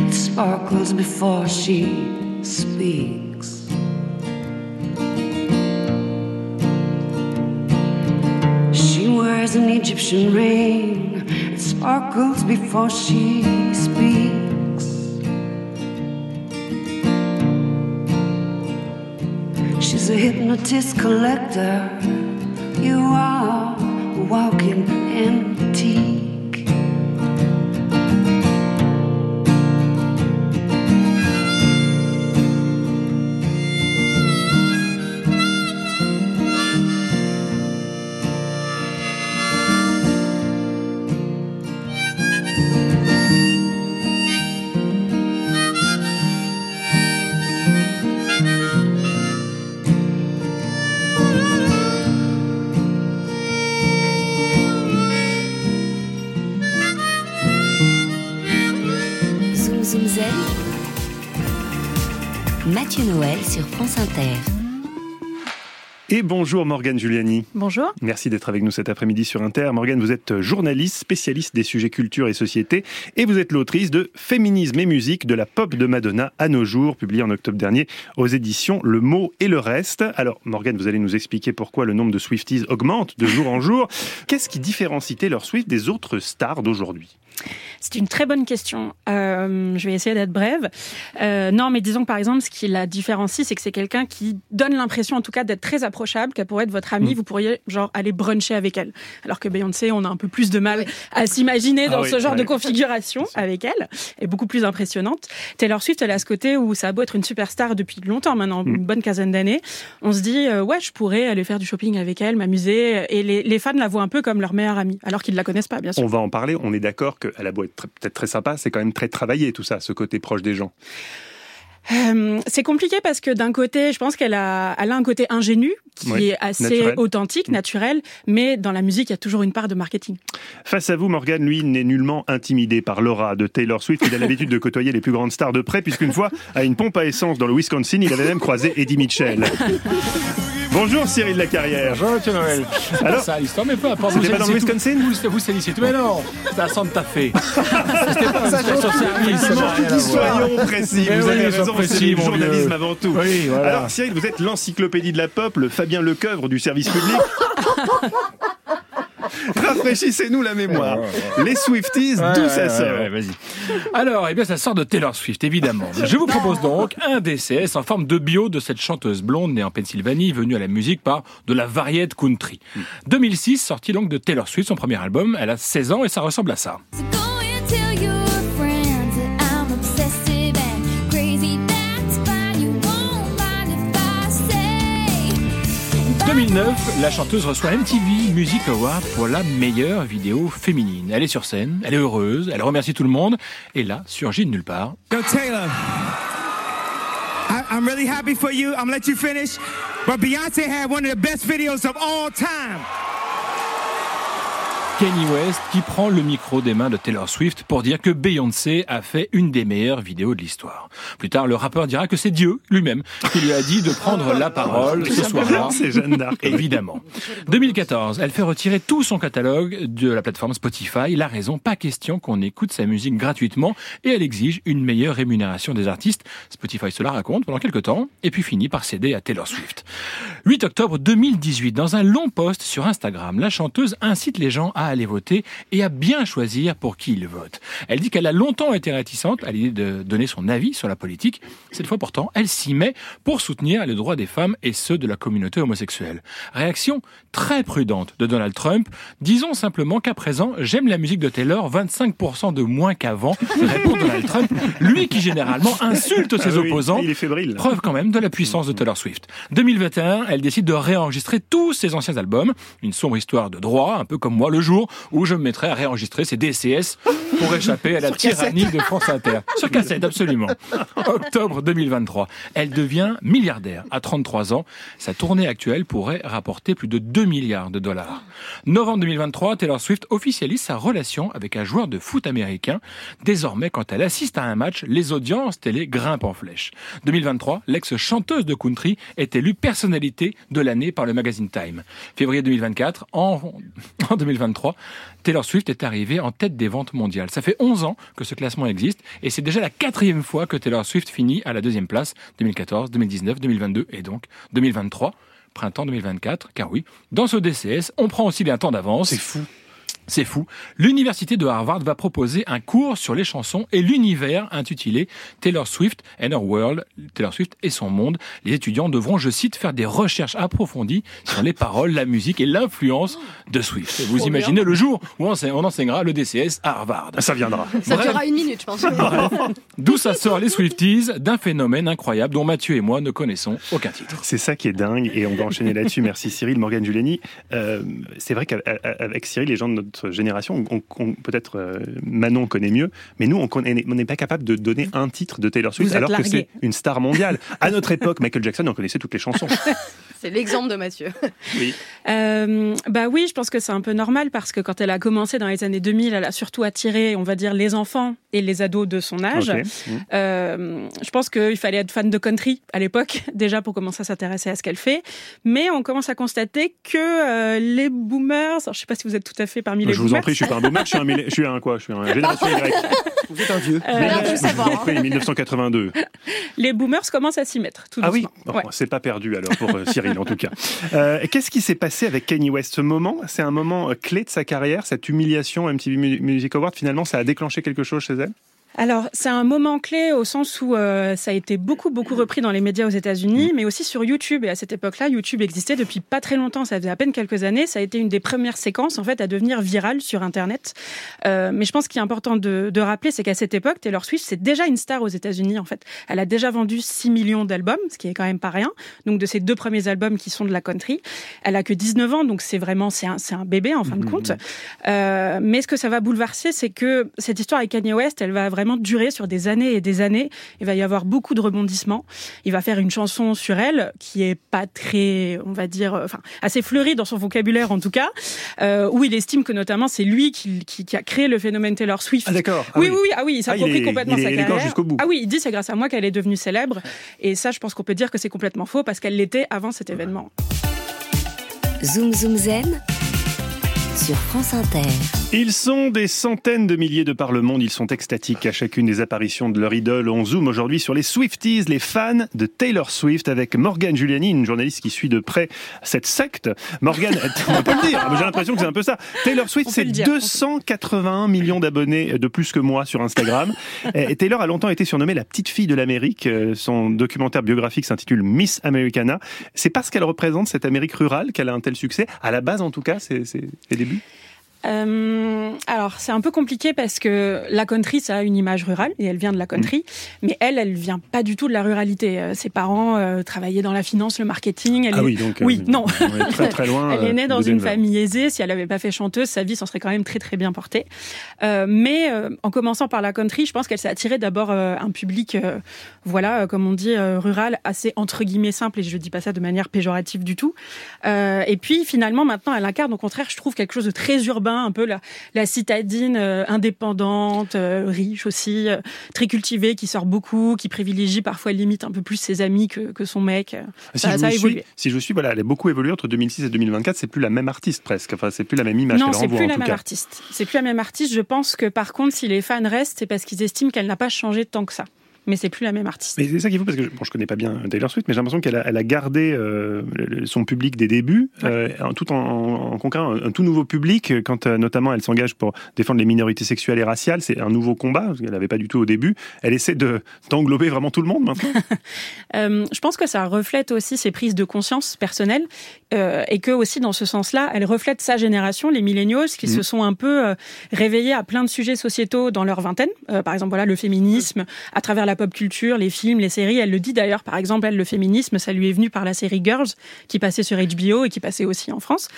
it sparkles before she speaks. An Egyptian ring, it sparkles before she speaks. She's a hypnotist collector. You are walking antique. France Inter. Et bonjour Morgane Giuliani. Bonjour. Merci d'être avec nous cet après-midi sur Inter. Morgane, vous êtes journaliste, spécialiste des sujets culture et société, et vous êtes l'autrice de Féminisme et musique de la pop de Madonna à nos jours, publié en octobre dernier aux éditions Le Mot et le Reste. Alors Morgane, vous allez nous expliquer pourquoi le nombre de Swifties augmente de jour en jour. Qu'est-ce qui différencie Taylor Swift des autres stars d'aujourd'hui? C'est une très bonne question. Euh, je vais essayer d'être brève. Euh, non, mais disons que par exemple, ce qui la différencie, c'est que c'est quelqu'un qui donne l'impression, en tout cas, d'être très approchable, qu'elle pourrait être votre amie. Mm. Vous pourriez genre aller bruncher avec elle. Alors que Beyoncé, on a un peu plus de mal à s'imaginer Ah dans oui, ce genre de configuration avec elle, et beaucoup plus impressionnante. Taylor Swift, elle a ce côté où ça a beau être une superstar depuis longtemps maintenant, Mm. une bonne quinzaine d'années. On se dit, euh, ouais, je pourrais aller faire du shopping avec elle, m'amuser, et les, les fans la voient un peu comme leur meilleure amie, alors qu'ils ne la connaissent pas, bien sûr. On va en parler. On est d'accord qu'elle a beau être peut-être très sympa, c'est quand même très travaillé tout ça, ce côté proche des gens. Euh, c'est compliqué parce que d'un côté, je pense qu'elle a, elle a un côté ingénu qui Oui, est assez naturel. Mm. authentique, naturel, mais dans la musique, il y a toujours une part de marketing. Face à vous, Morgan, lui, n'est nullement intimidé par l'aura de Taylor Swift. Il a l'habitude de côtoyer les plus grandes stars de près, puisqu'une fois, à une pompe à essence dans le Wisconsin, il avait même croisé Eddie Mitchell. Bonjour Cyril Lacarrière. Bonjour Mathieu Noël. Alors, ça, l'histoire, mais peu importe. C'était Vous pas dans le. Wisconsin Vous, vous tout. Mais non, c'est à Santa Fe. C'était pas service. ça à voir. Soyons précis, Mais vous avez raison, c'est le journalisme avant tout. Alors Cyril, vous êtes l'encyclopédie de la pop, le Fabien Lecoeuvre du service public. Rafraîchissez-nous la mémoire. Les Swifties, d'où ça sort. Alors, eh bien, ça sort de Taylor Swift, évidemment. Je vous propose donc un DCS en forme de bio de cette chanteuse blonde née en Pennsylvanie, venue à la musique par de la variette country. 2006, sortie donc de Taylor Swift, son premier album. Elle a 16 ans et ça ressemble à ça. 2009, la chanteuse reçoit MTV Music Award pour la meilleure vidéo féminine. Elle est sur scène, elle est heureuse, elle remercie tout le monde, et là, surgit de nulle part. Taylor, I'm really happy for you. I'm gonna let you finish. But Beyonce had one of the best videos of all time. Kenny West qui prend le micro des mains de Taylor Swift pour dire que Beyoncé a fait une des meilleures vidéos de l'histoire. Plus tard, le rappeur dira que c'est Dieu lui-même qui lui a dit de prendre la parole ce soir-là. C'est Jeanne d'Arc. Évidemment. 2014, elle fait retirer tout son catalogue de la plateforme Spotify. La raison, pas question qu'on écoute sa musique gratuitement et elle exige une meilleure rémunération des artistes. Spotify se la raconte pendant quelques temps et puis finit par céder à Taylor Swift. 8 octobre 2018, dans un long post sur Instagram, la chanteuse incite les gens à aller voter et à bien choisir pour qui ils votent. Elle dit qu'elle a longtemps été réticente à l'idée de donner son avis sur la politique. Cette fois pourtant, elle s'y met pour soutenir les droits des femmes et ceux de la communauté homosexuelle. Réaction très prudente de Donald Trump. Disons simplement qu'à présent, j'aime la musique de Taylor 25% de moins qu'avant, répond Donald Trump, lui qui généralement insulte ses Ah oui, opposants. il est fébrile. Preuve quand même de la puissance de Taylor Swift. 2021, elle décide de réenregistrer tous ses anciens albums. Une sombre histoire de droit, un peu comme moi le jour où je me mettrai à réenregistrer ses DCS pour échapper à la tyrannie de France Inter. Sur cassette, absolument. Octobre 2023, elle devient milliardaire à 33 ans. Sa tournée actuelle pourrait rapporter plus de 2 milliards de dollars. Novembre 2023, Taylor Swift officialise sa relation avec un joueur de foot américain. Désormais, quand elle assiste à un match, les audiences télé grimpent en flèche. 2023, l'ex-chanteuse de country est élue personnalité de l'année par le magazine Time. Février 2024, en, en 2023, Taylor Swift est arrivée en tête des ventes mondiales. Ça fait 11 ans que ce classement existe et c'est déjà la quatrième fois que Taylor Swift finit à la deuxième place, 2014, 2019, 2022 et donc 2023, printemps 2024, car oui, dans ce DCS, on prend aussi un temps d'avance. C'est fou. C'est fou. L'université de Harvard va proposer un cours sur les chansons et l'univers intitulé Taylor Swift and Her World, Taylor Swift et son monde. Les étudiants devront, je cite, faire des recherches approfondies sur les paroles, la musique et l'influence de Swift. Vous imaginez bien. le jour où on on enseignera le DCS à Harvard. Ça viendra. Ça Bref. durera une minute, je pense. D'où ça sort les Swifties d'un phénomène incroyable dont Mathieu et moi ne connaissons aucun titre. C'est ça qui est dingue et on va enchaîner là-dessus. Merci Cyril, Morgane Giuliani. Euh, c'est vrai qu'avec Cyril, les gens de notre génération, on- on- peut-être euh, Manon connaît mieux, mais nous, on n'est pas capable de donner un titre de Taylor Swift Vous alors que c'est une star mondiale. À notre époque, Michael Jackson, on connaissait toutes les chansons. C'est l'exemple de Mathieu. Oui. Euh, bah oui, je pense que c'est un peu normal parce que quand elle a commencé dans les années 2000, elle a surtout attiré, on va dire, les enfants et les ados de son âge. Mmh. Euh, je pense qu'il fallait être fan de country à l'époque, déjà pour commencer à s'intéresser à ce qu'elle fait. Mais on commence à constater que euh, les boomers, alors, je sais pas si vous êtes tout à fait parmi les je vous boomers. en prie, je suis pas un boomer, je suis un, millé- je suis un quoi Je suis un génération Y. Vous êtes un vieux. Euh, vous en prie, 1982. Les boomers commencent à s'y mettre. Tout Ah oui, doucement. Bon, Ouais. c'est pas perdu alors pour euh, Cyril en tout cas. Euh, Qu'est-ce qui s'est passé avec Kanye West? Ce moment, c'est un moment euh, clé de sa carrière, cette humiliation MTV Mu- Music Award, finalement, ça a déclenché quelque chose chez elle? Alors, c'est un moment clé au sens où euh, ça a été beaucoup, beaucoup repris dans les médias aux États-Unis, mais aussi sur YouTube. Et à cette époque-là, YouTube existait depuis pas très longtemps. Ça faisait à peine quelques années. Ça a été une des premières séquences, en fait, à devenir virale sur Internet. Euh, mais je pense qu'il est important de, de rappeler, c'est qu'à cette époque, Taylor Swift, c'est déjà une star aux États-Unis, en fait. Elle a déjà vendu 6 millions d'albums, ce qui est quand même pas rien. Donc, de ses deux premiers albums qui sont de la country. Elle a que 19 ans, donc c'est vraiment, c'est un, c'est un bébé, en fin de compte. Euh, mais ce que ça va bouleverser, c'est que cette histoire avec Kanye West, elle va vraiment durer sur des années et des années. Il va y avoir beaucoup de rebondissements. Il va faire une chanson sur elle qui est pas très, on va dire, euh, enfin assez fleurie dans son vocabulaire en tout cas, euh, où il estime que notamment c'est lui qui, qui, qui a créé le phénomène Taylor Swift. Ah d'accord. Ah oui, oui. oui, ah oui, il Ah, il s'approprie est- complètement il est sa carrière. jusqu'au bout. Ah oui, il dit c'est grâce à moi qu'elle est devenue célèbre. Et ça, je pense qu'on peut dire que c'est complètement faux parce qu'elle l'était avant cet événement. Zoom Zoom Zen sur France Inter. Ils sont des centaines de milliers de par le monde, ils sont extatiques à chacune des apparitions de leur idole. On zoome aujourd'hui sur les Swifties, les fans de Taylor Swift, avec Morgane Giuliani, une journaliste qui suit de près cette secte. Morgane, on peut le dire, j'ai l'impression que c'est un peu ça. Taylor Swift, c'est le dire. 281 millions d'abonnés de plus que moi sur Instagram. Et Taylor a longtemps été surnommée la petite fille de l'Amérique. Euh, Son documentaire biographique s'intitule Miss Americana. C'est parce qu'elle représente cette Amérique rurale qu'elle a un tel succès. À la base, en tout cas, c'est c'est les débuts. Euh, alors, c'est un peu compliqué parce que la country, ça a une image rurale et elle vient de la country. Mais elle, elle vient pas du tout de la ruralité. Euh, Ses parents euh, travaillaient dans la finance, le marketing. Elle Ah est- oui, donc, euh, oui, non. très, très loin, elle est née dans une Denver. famille aisée. Si elle avait pas fait chanteuse, sa vie s'en serait quand même très très bien portée. Mais en commençant par la country, je pense qu'elle s'est attirée d'abord un public, voilà, comme on dit, rural, assez entre guillemets simple. Et je dis pas ça de manière péjorative du tout. Et puis finalement, maintenant, elle incarne au contraire, je trouve quelque chose de très urbain urbain, un peu la, la citadine euh, indépendante, euh, riche aussi, euh, très cultivée, qui sort beaucoup, qui privilégie parfois limite un peu plus ses amis que, que son mec. Si Ça, je, ça a vous évolué. suis, si je suis, voilà, elle a beaucoup évolué entre 2006 et 2024. C'est plus la même artiste presque. Enfin, c'est plus la même image Non, c'est plus en la même cas. artiste. C'est plus la même artiste. Je pense que par contre, si les fans restent, c'est parce qu'ils estiment qu'elle n'a pas changé tant que ça. Mais c'est plus la même artiste. Mais c'est ça qu'il faut parce que je, bon, je connais pas bien Taylor Swift, mais j'ai l'impression qu'elle a, elle a gardé euh, son public des débuts, euh, tout en, en, en conquérant un, un tout nouveau public. Quand euh, notamment elle s'engage pour défendre les minorités sexuelles et raciales, c'est un nouveau combat parce qu'elle n'avait pas du tout au début. Elle essaie de d'englober vraiment tout le monde maintenant. Je pense que ça reflète aussi ses prises de conscience personnelles et que aussi dans ce sens-là, elle reflète sa génération, les millennials, qui Mhm. se sont un peu réveillés à plein de sujets sociétaux dans leur vingtaine. Par exemple, voilà le féminisme à travers la pop culture, les films, les séries. Elle le dit d'ailleurs. Par exemple, elle le féminisme, ça lui est venu par la série Girls qui passait sur HBO et qui passait aussi en France.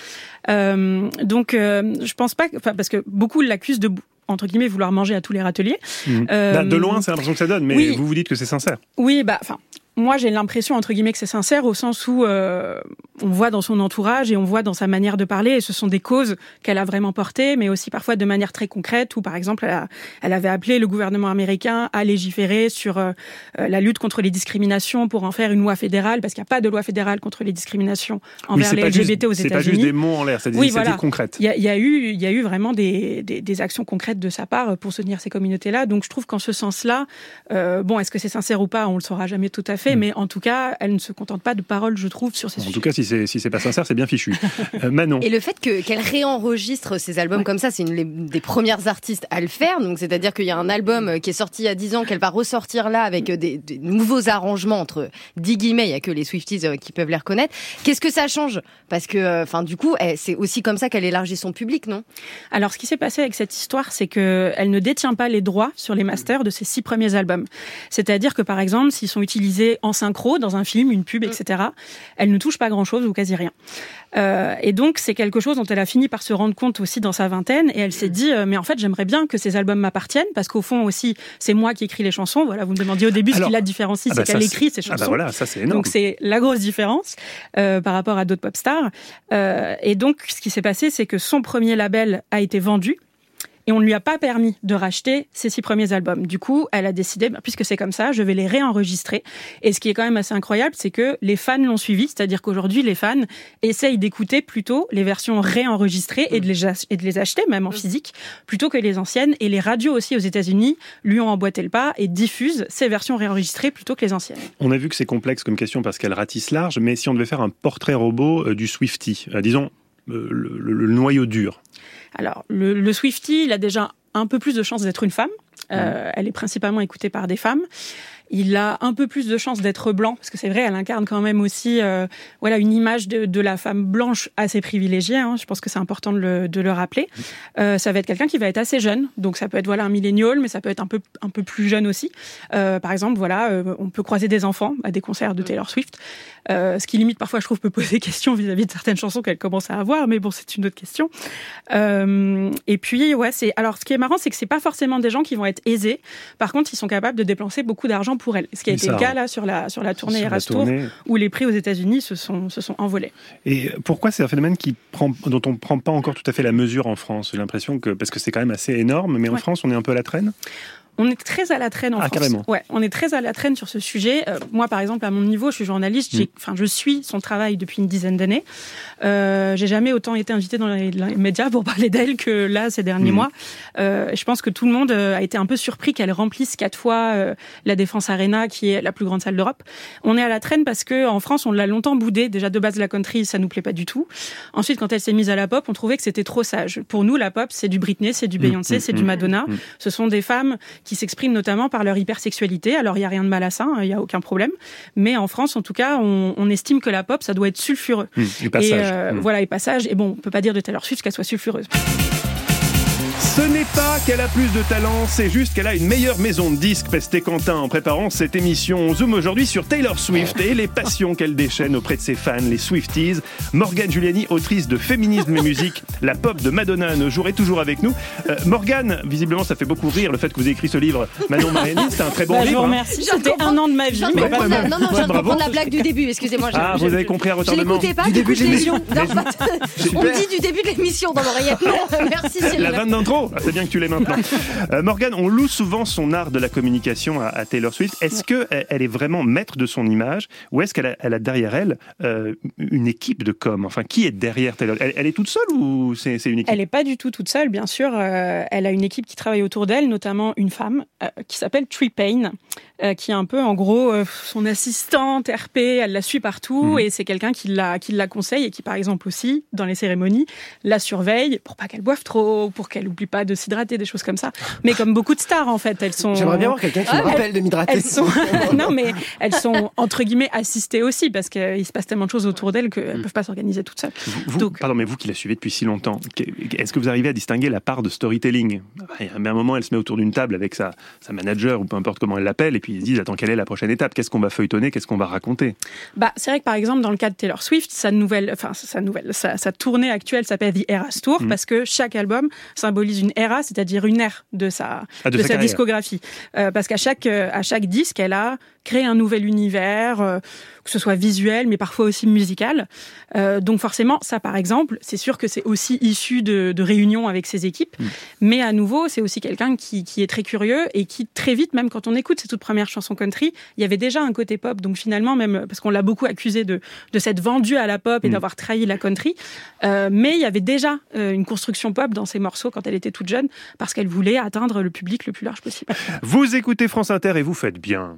Euh, donc, euh, je pense pas, que- parce que beaucoup l'accusent de entre guillemets vouloir manger à tous les râteliers. Mhm. Euh, Bah, de loin, c'est l'impression que ça donne, mais oui. vous vous dites que c'est sincère. Oui, bah, enfin, moi j'ai l'impression entre guillemets que c'est sincère au sens où euh, on voit dans son entourage et on voit dans sa manière de parler et ce sont des causes qu'elle a vraiment portées, mais aussi parfois de manière très concrète où par exemple elle, a- elle avait appelé le gouvernement américain à légiférer sur euh, euh, la lutte contre les discriminations pour en faire une loi fédérale parce qu'il n'y a pas de loi fédérale contre les discriminations Oui, envers c'est les juste- LGBT aux C'est pas États-Unis. juste des mots en l'air, c'est des Oui, voilà. concrètes. Il y a, y a eu, y a eu vraiment des, des, des actions concrètes de sa part pour soutenir ces communautés-là. Donc je trouve qu'en ce sens-là, euh, bon, est-ce que c'est sincère ou pas, on le saura jamais tout à fait, mais en tout cas, elle ne se contente pas de paroles, je trouve, sur ces En sujets. tout cas, si c'est si c'est pas sincère, c'est bien fichu. Euh, Manon. Et le fait que- qu'elle réenregistre ses albums comme ça, c'est une des premières artistes à le faire. Donc, c'est-à-dire qu'il y a un album euh, qui est sorti il y a 10 ans, qu'elle va ressortir là avec euh, des, des nouveaux arrangements entre 10 guillemets. Il y a que les Swifties euh, qui peuvent les reconnaître. Qu'est-ce que ça change? Parce que, euh, enfin, du coup, elle- c'est aussi comme ça qu'elle élargit son public, non? Alors, ce qui s'est passé avec cette histoire, c'est que elle ne détient pas les droits sur les masters de ses six premiers albums. C'est-à-dire que, par exemple, s'ils sont utilisés en synchro dans un film, une pub, etc., elle ne touche pas grand-chose ou quasi rien. Euh, et donc, c'est quelque chose dont elle a fini par se rendre compte aussi dans sa vingtaine. Et elle s'est dit, euh, mais en fait, j'aimerais bien que ces albums m'appartiennent, parce qu'au fond aussi, c'est moi qui écris les chansons. Voilà, vous me demandiez au début ce qui la différencie, ah bah c'est qu'elle ça, écrit ses chansons. ah bah voilà, ça, c'est énorme. Donc c'est la grosse différence euh, par rapport à d'autres pop stars. Et donc, ce qui s'est passé, c'est que son premier label a été vendu. Et on ne lui a pas permis de racheter ses six premiers albums. Du coup, elle a décidé, bah, puisque c'est comme ça, je vais les réenregistrer. Et ce qui est quand même assez incroyable, c'est que les fans l'ont suivi, c'est-à-dire qu'aujourd'hui, les fans essayent d'écouter plutôt les versions réenregistrées et de, les, ach- et de les acheter, même en physique, plutôt que les anciennes. Et les radios aussi aux États-Unis lui ont emboîté le pas et diffusent ces versions réenregistrées plutôt que les anciennes. On a vu que c'est complexe comme question parce qu'elle ratisse large, mais si on devait faire un portrait robot euh, du Swifty, euh, disons euh, le, le- le noyau dur. Alors, le, le Swifty, il a déjà un peu plus de chances d'être une femme. Euh, Elle est principalement écoutée par des femmes. Il a un peu plus de chances d'être blanc, parce que c'est vrai, elle incarne quand même aussi euh, voilà, une image de, la femme blanche assez privilégiée. hein. Je pense que c'est important de le, de le rappeler. Euh, ça va être quelqu'un qui va être assez jeune, donc ça peut être voilà un millénial, mais ça peut être un peu, un peu plus jeune aussi. Euh, par exemple, voilà, on peut croiser des enfants à des concerts de Taylor Swift, ce qui limite parfois, je trouve, peut poser question vis-à-vis de certaines chansons qu'elle commence à avoir, mais bon, c'est une autre question. Et puis, ouais, c'est. Alors, ce qui est marrant, c'est que c'est pas forcément des gens qui vont être aisés. Par contre, ils sont capables de dépenser beaucoup d'argent pour elle. Ce qui a été ça, le cas hein. là sur la sur la tournée Sur la Eras Tour, tournée. où les prix aux États-Unis se sont se sont envolés. Et pourquoi c'est un phénomène qui prend, dont on ne prend pas encore tout à fait la mesure en France? J'ai l'impression que, parce que c'est quand même assez énorme, mais en. France, on est un peu à la traîne? On est très à la traîne en Ah, France. carrément. Ouais, on est très à la traîne sur ce sujet. Euh, moi, par exemple, à mon niveau, je suis journaliste. Mm. enfin, je suis son travail depuis une dizaine d'années. Euh, j'ai jamais autant été invitée dans les, les médias pour parler d'elle que là ces derniers Mm. mois. Euh, je pense que tout le monde euh, a été un peu surpris qu'elle remplisse quatre fois euh, la Défense Arena, qui est la plus grande salle d'Europe. On est à la traîne parce que en France, on l'a longtemps boudée. Déjà de base, la country, ça nous plaît pas du tout. Ensuite, quand elle s'est mise à la pop, on trouvait que c'était trop sage. Pour nous, la pop, c'est du Britney, c'est du Mm, Beyoncé, c'est du Madonna. Ce sont des femmes qui s'expriment notamment par leur hypersexualité. Alors, il y a rien de mal à ça, hein, il y a aucun problème. Mais en France, en tout cas, on, on estime que la pop, ça doit être sulfureux. Du passage. Et euh, Hum. voilà, et passage. Et bon, on peut pas dire de Taylor Swift qu'elle soit sulfureuse. Ce n'est pas qu'elle a plus de talent, c'est juste qu'elle a une meilleure maison de disques, pestait Quentin en préparant cette émission. On zoome aujourd'hui sur Taylor Swift et les passions qu'elle déchaîne auprès de ses fans, les Swifties. Morgane Giuliani, autrice de Féminisme et musique, la pop de Madonna à nos jours, est toujours avec nous. Euh, Morgane, visiblement, ça fait beaucoup rire le fait que vous ayez écrit ce livre Manon Mariani, c'est un très bon Bah, je livre. hein. remercie, c'était un an de ma vie. Je mais pas la-. Non, non, je viens de comprendre la blague du début, excusez-moi. je- Ah, je- vous avez compris à Je retardement. l'écoutais pas, Du début je de l'émission. On dit du début de l'émission dans l'oreillette. Non, merci Cyril. La vanne Ah, c'est bien que tu l'aies maintenant. Euh, Morgane, on loue souvent son art de la communication à, à Taylor Swift. Est-ce que elle elle est vraiment maître de son image ou est-ce qu'elle a, elle a derrière elle euh, une équipe de com? Enfin, qui est derrière Taylor? Elle, elle est toute seule ou c'est c'est une équipe? Elle n'est pas du tout toute seule, bien sûr. Euh, elle a une équipe qui travaille autour d'elle, notamment une femme euh, qui s'appelle Tree Payne, euh, qui est un peu, en gros, euh, son assistante RP. Elle la suit partout Mhm. et c'est quelqu'un qui la, qui la conseille et qui, par exemple, aussi, dans les cérémonies, la surveille pour pas qu'elle boive trop, pour qu'elle oublie pas de s'hydrater, des choses comme ça. Mais comme beaucoup de stars, en fait, elles sont. J'aimerais bien voir quelqu'un qui me Ah, rappelle elles- de m'hydrater. Elles sont, non, mais elles sont entre guillemets assistées aussi parce qu'il se passe tellement de choses autour d'elles qu'elles ne peuvent pas s'organiser toutes seules. Vous, pardon, mais vous qui la suivez depuis si longtemps, est-ce que vous arrivez à distinguer la part de storytelling? Il y a un moment, elle se met autour d'une table avec sa, sa manager ou peu importe comment elle l'appelle, et puis ils se disent Attends, quelle est la prochaine étape? Qu'est-ce qu'on va feuilletonner? Qu'est-ce qu'on va raconter? Bah, c'est vrai que par exemple dans le cas de Taylor Swift, sa nouvelle, enfin sa nouvelle, sa, sa tournée actuelle s'appelle The Eras Tour Mhm. parce que chaque album symbolise une era, c'est-à-dire une ère de sa Ah, de sa discographie. Euh, parce qu'à chaque euh, à chaque disque, elle a créé un nouvel univers, euh, que ce soit visuel, mais parfois aussi musical. Euh, donc forcément, ça par exemple, c'est sûr que c'est aussi issu de, de réunions avec ses équipes. Mm. Mais à nouveau, c'est aussi quelqu'un qui, qui est très curieux et qui très vite, même quand on écoute ses toutes premières chansons country, il y avait déjà un côté pop. Donc finalement, même parce qu'on l'a beaucoup accusé de, de s'être vendu à la pop et Mm. d'avoir trahi la country, euh, mais il y avait déjà une construction pop dans ses morceaux quand elle était toute jeune, parce qu'elle voulait atteindre le public le plus large possible. Vous écoutez France Inter et vous faites bien.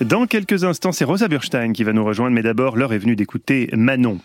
Dans quelques instants, c'est Rosa Burstein qui va nous rejoindre, mais d'abord, l'heure est venue d'écouter Manon.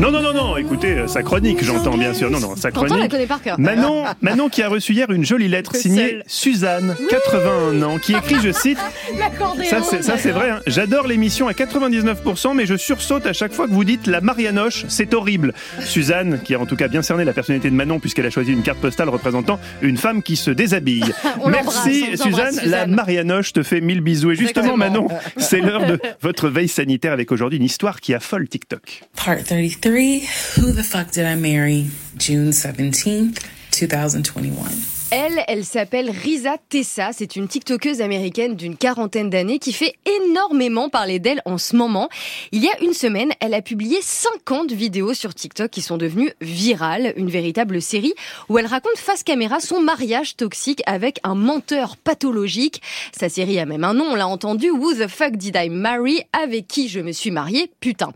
Non, non, non, non, écoutez, euh, sa chronique, j'entends bien sûr. Non, non, sa Pourtant, on la chronique. connaît par cœur. Manon, Manon qui a reçu hier une jolie lettre Que signée seule. Suzanne, 81 ans, qui écrit, je cite, ça c'est, ça, c'est vrai, hein. j'adore l'émission à 99%, mais je sursaute à chaque fois que vous dites la Marianoche, c'est horrible. Suzanne, qui a en tout cas bien cerné la personnalité de Manon, puisqu'elle a choisi une carte postale représentant une femme qui se déshabille. On Merci on Suzanne, la. Marianoche te fait mille bisous. Et justement Exactement. Manon, c'est l'heure de votre veille sanitaire avec aujourd'hui une histoire qui affole TikTok. Part 33 Who the fuck did I marry? June 17th, 2021. Elle, elle s'appelle Risa Tessa. C'est une TikTokeuse américaine d'une quarantaine d'années qui fait énormément parler d'elle en ce moment. Il y a une semaine, elle a publié 50 vidéos sur TikTok qui sont devenues virales, une véritable série où elle raconte face caméra son mariage toxique avec un menteur pathologique. Sa série a même un nom, on l'a entendu, Who the fuck did I marry? Avec qui je me suis mariée? Putain.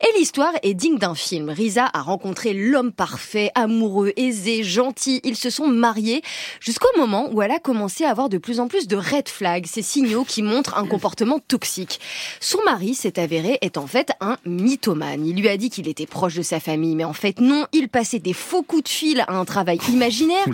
Et l'histoire est digne d'un film. Risa a rencontré l'homme parfait, amoureux, aisé, gentil. Ils se sont mariés jusqu'au moment où elle a commencé à avoir de plus en plus de red flags, ces signaux qui montrent un comportement toxique. Son mari s'est avéré être en fait un mythomane. Il lui a dit qu'il était proche de sa famille, mais en fait non, il passait des faux coups de fil à un travail imaginaire.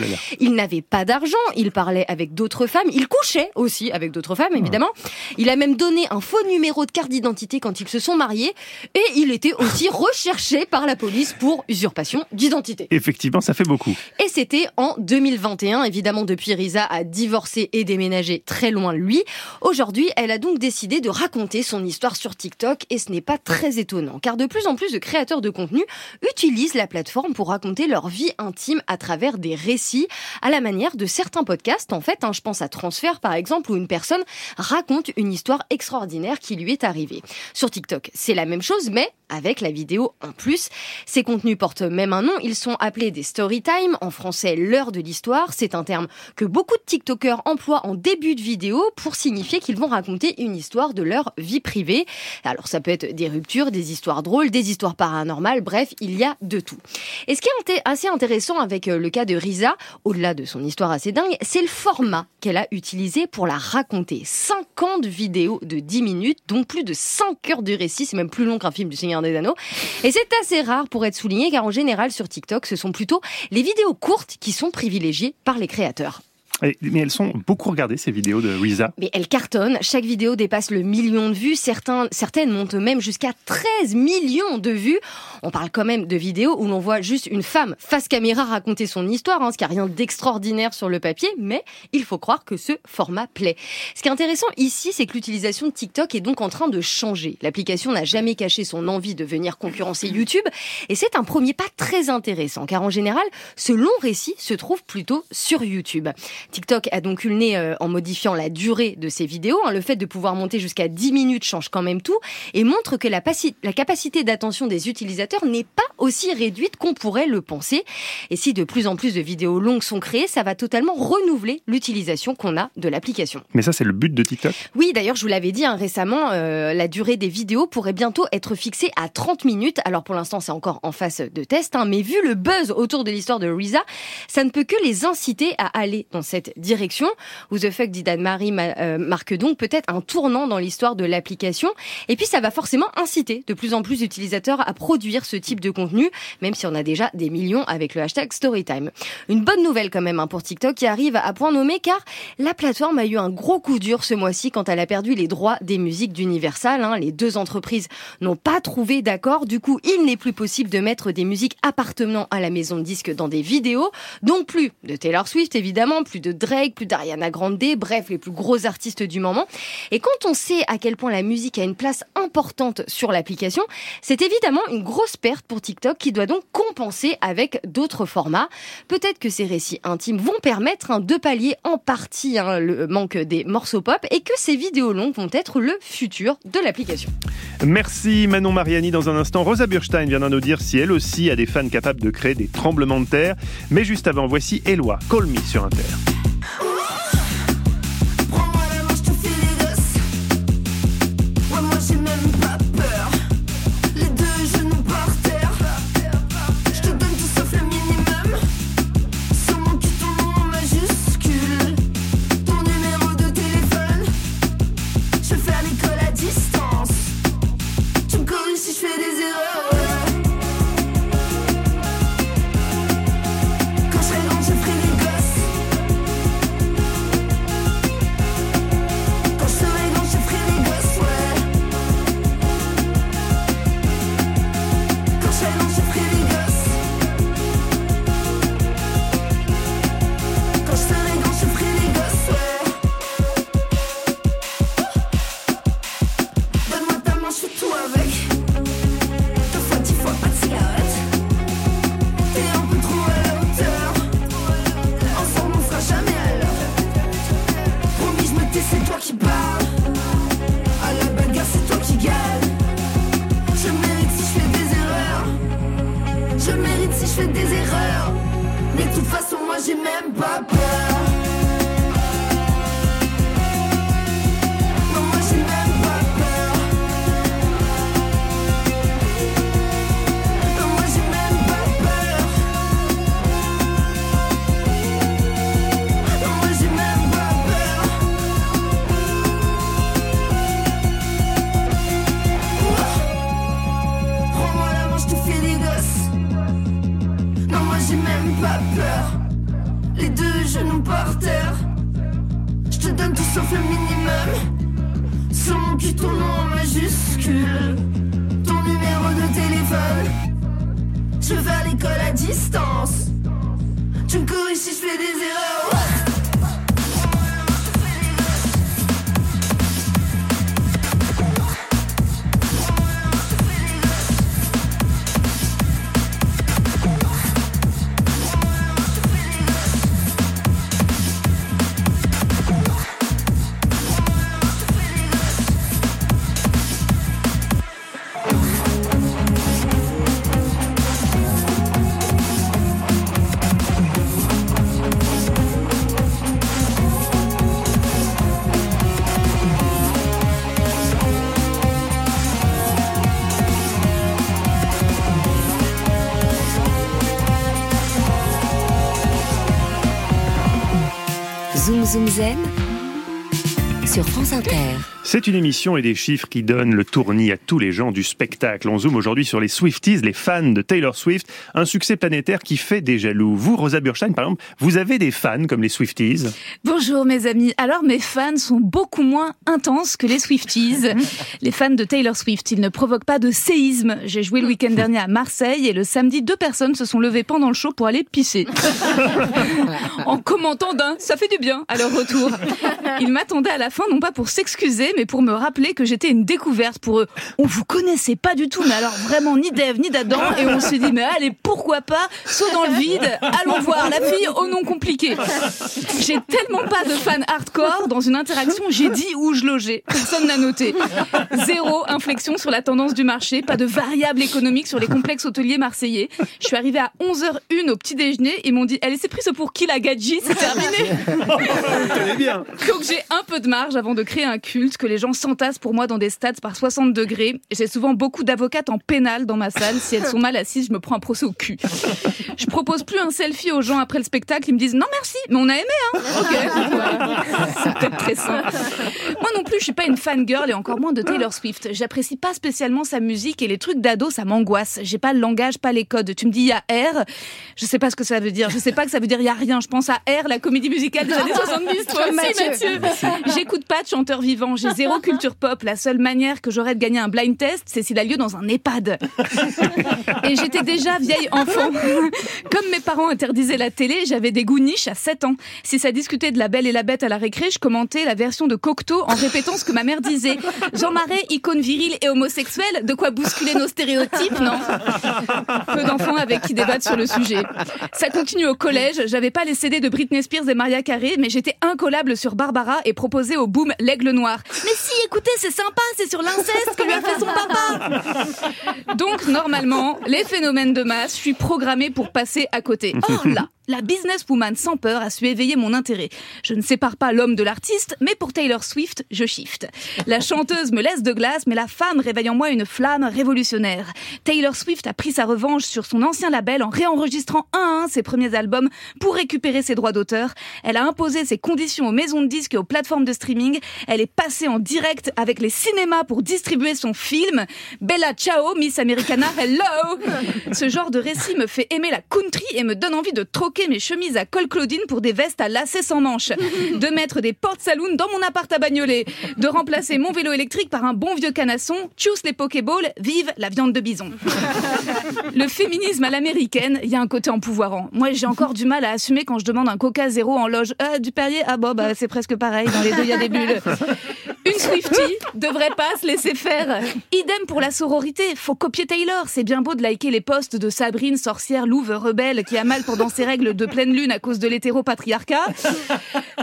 Il n'avait pas d'argent, il parlait avec d'autres femmes, il couchait aussi avec d'autres femmes évidemment. Il a même donné un faux numéro de carte d'identité quand ils se sont mariés et il était aussi recherché par la police pour usurpation d'identité. Effectivement, ça fait beaucoup. Et c'était en 2021. Évidemment, depuis, Risa a divorcé et déménagé très loin de lui. Aujourd'hui, elle a donc décidé de raconter son histoire sur TikTok et ce n'est pas très étonnant car de plus en plus de créateurs de contenu utilisent la plateforme pour raconter leur vie intime à travers des récits à la manière de certains podcasts. En fait, hein, je pense à Transfert par exemple où une personne raconte une histoire extraordinaire qui lui est arrivée. Sur TikTok, c'est la même chose mais avec la vidéo en plus. Ces contenus portent même un nom, ils sont appelés des story time, en français l'heure de l'histoire. C'est un terme que beaucoup de TikTokers emploient en début de vidéo pour signifier qu'ils vont raconter une histoire de leur vie privée. Alors ça peut être des ruptures, des histoires drôles, des histoires paranormales, bref, il y a de tout. Et ce qui est assez intéressant avec euh, le cas de Risa, au-delà de son histoire assez dingue, c'est le format qu'elle a utilisé pour la raconter. 50 vidéos de 10 minutes, donc plus de 5 heures de récit, c'est même plus long qu'un film du Seigneur Et c'est assez rare pour être souligné car en général sur TikTok, ce sont plutôt les vidéos courtes qui sont privilégiées par les créateurs. Mais elles sont beaucoup regardées, ces vidéos de Risa. Mais elle cartonne, chaque vidéo dépasse le million de vues, Certains, certaines montent même jusqu'à 13 millions de vues. On parle quand même de vidéos où l'on voit juste une femme face caméra raconter son histoire, hein, ce qui n'a rien d'extraordinaire sur le papier, mais il faut croire que ce format plaît. Ce qui est intéressant ici, c'est que l'utilisation de TikTok est donc en train de changer. L'application n'a jamais caché son envie de venir concurrencer YouTube, et c'est un premier pas très intéressant, car en général, ce long récit se trouve plutôt sur YouTube. TikTok a donc eu le nez euh, en modifiant la durée de ses vidéos. hein. Le fait de pouvoir monter jusqu'à 10 minutes change quand même tout et montre que la, la capacité d'attention des utilisateurs n'est pas aussi réduite qu'on pourrait le penser. Et si de plus en plus de vidéos longues sont créées, ça va totalement renouveler l'utilisation qu'on a de l'application. Mais ça, c'est le but de TikTok? Oui, d'ailleurs, je vous l'avais dit hein, récemment, euh, la durée des vidéos pourrait bientôt être fixée à 30 minutes. Alors pour l'instant, c'est encore en phase de test, hein, mais vu le buzz autour de l'histoire de Risa, ça ne peut que les inciter à aller dans cette direction. Who the fuck dit Anne-Marie ma- euh, marque donc peut-être un tournant dans l'histoire de l'application. Et puis ça va forcément inciter de plus en plus d'utilisateurs à produire ce type de contenu, même si on a déjà des millions avec le hashtag Storytime. Une bonne nouvelle quand même hein, pour TikTok qui arrive à point nommé car la plateforme a eu un gros coup dur ce mois-ci quand elle a perdu les droits des musiques d'Universal. hein. Les deux entreprises n'ont pas trouvé d'accord. Du coup, il n'est plus possible de mettre des musiques appartenant à la maison de disques dans des vidéos. Donc plus de Taylor Swift évidemment, plus de Drake, plus d'Ariana Grande, bref, les plus gros artistes du moment. Et quand on sait à quel point la musique a une place importante sur l'application, c'est évidemment une grosse perte pour TikTok qui doit donc compenser avec d'autres formats. Peut-être que ces récits intimes vont permettre hein, de pallier en partie hein, le manque des morceaux pop et que ces vidéos longues vont être le futur de l'application. Merci Manon Mariani. Dans un instant, Rosa Burstein viendra nous dire si elle aussi a des fans capables de créer des tremblements de terre. Mais juste avant, voici Eloi, Call Me sur Inter. Zoom Zoom Zen sur France Inter. C'est une émission et des chiffres qui donnent le tournis à tous les gens du spectacle. On zoome aujourd'hui sur les Swifties, les fans de Taylor Swift, un succès planétaire qui fait des jaloux. Vous, Rosa Burstein, par exemple, vous avez des fans comme les Swifties Bonjour mes amis. Alors mes fans sont beaucoup moins intenses que les Swifties. les fans de Taylor Swift, ils ne provoquent pas de séisme. J'ai joué le week-end dernier à Marseille et le samedi, deux personnes se sont levées pendant le show pour aller pisser. en commentant d'un, ça fait du bien à leur retour. Ils m'attendaient à la fin, non pas pour s'excuser, mais pour me rappeler que j'étais une découverte pour eux. On vous connaissait pas du tout, mais alors vraiment ni d'Ève ni d'Adam, et on s'est dit, mais allez, pourquoi pas, saut dans le vide, allons voir la fille au nom compliqué. J'ai tellement pas de fans hardcore, dans une interaction, j'ai dit où je logeais. Personne n'a noté. Zéro inflexion sur la tendance du marché, pas de variable économique sur les complexes hôteliers marseillais. Je suis arrivée à 11h01 au petit déjeuner, ils m'ont dit, elle s'est prise pour qui la gadji, c'est terminé. bien. Donc j'ai un peu de marge avant de créer un culte, que les gens s'entassent pour moi dans des stades par 60 degrés. J'ai souvent beaucoup d'avocates en pénal dans ma salle. Si elles sont mal assises, je me prends un procès au cul. Je propose plus un selfie aux gens après le spectacle. Ils me disent non merci, mais on a aimé. Hein ok. Voilà. C'est peut-être très simple. Moi non plus, je suis pas une fangirl et encore moins de Taylor Swift. J'apprécie pas spécialement sa musique et les trucs d'ado, ça m'angoisse. J'ai pas le langage, pas les codes. Tu me dis il y a R, je sais pas ce que ça veut dire. Je sais pas que ça veut dire il y a rien. Je pense à R, la comédie musicale des années 70. Toi Comme aussi, Mathieu. Mathieu. J'écoute pas de chanteur vivant. J'ai zéro culture pop. La seule manière que j'aurais de gagner un blind test, c'est s'il a lieu dans un EHPAD. Et j'étais déjà vieille enfant. Comme mes parents interdisaient la télé, j'avais des goûts niches à 7 ans. Si ça discutait de la belle et la bête à la récré, je commentais la version de Cocteau en répétant ce que ma mère disait. Jean Marais, icône virile et homosexuelle, de quoi bousculer nos stéréotypes, non? Peu d'enfants avec qui débattre sur le sujet. Ça continue au collège, j'avais pas les CD de Britney Spears et Maria Carey, mais j'étais incollable sur Barbara et proposais au boom l'aigle noir. Mais si, écoutez, c'est sympa, c'est sur l'inceste que lui a fait son papa. Donc, normalement, les phénomènes de masse, je suis programmée pour passer à côté. Or là, la businesswoman sans peur a su éveiller mon intérêt. Je ne sépare pas l'homme de l'artiste, mais pour Taylor Swift, je shift. La chanteuse me laisse de glace, mais la femme réveille en moi une flamme révolutionnaire. Taylor Swift a pris sa revanche sur son ancien label en réenregistrant un à un ses premiers albums pour récupérer ses droits d'auteur. Elle a imposé ses conditions aux maisons de disques et aux plateformes de streaming. Elle est passée en direct avec les cinémas pour distribuer son film. Bella Ciao, Miss Americana, hello! Ce genre de récit me fait aimer la country et me donne envie de troquer mes chemises à col Claudine pour des vestes à lacets sans manches, de mettre des portes saloon dans mon appart à Bagnolet, de remplacer mon vélo électrique par un bon vieux canasson, tchuss les Pokéballs, vive la viande de bison. Le féminisme à l'américaine, il y a un côté empouvoirant. Moi, j'ai encore du mal à assumer quand je demande un coca zéro en loge. Ah, du Perrier? Ah bon, bah, c'est presque pareil. Dans les deux, il y a des bulles. Une Swiftie devrait pas se laisser faire. Idem pour la sororité. Faut copier Taylor. C'est bien beau de liker les posts de Sabrine, sorcière, louve, rebelle, qui a mal pendant ses règles de pleine lune à cause de l'hétéropatriarcat.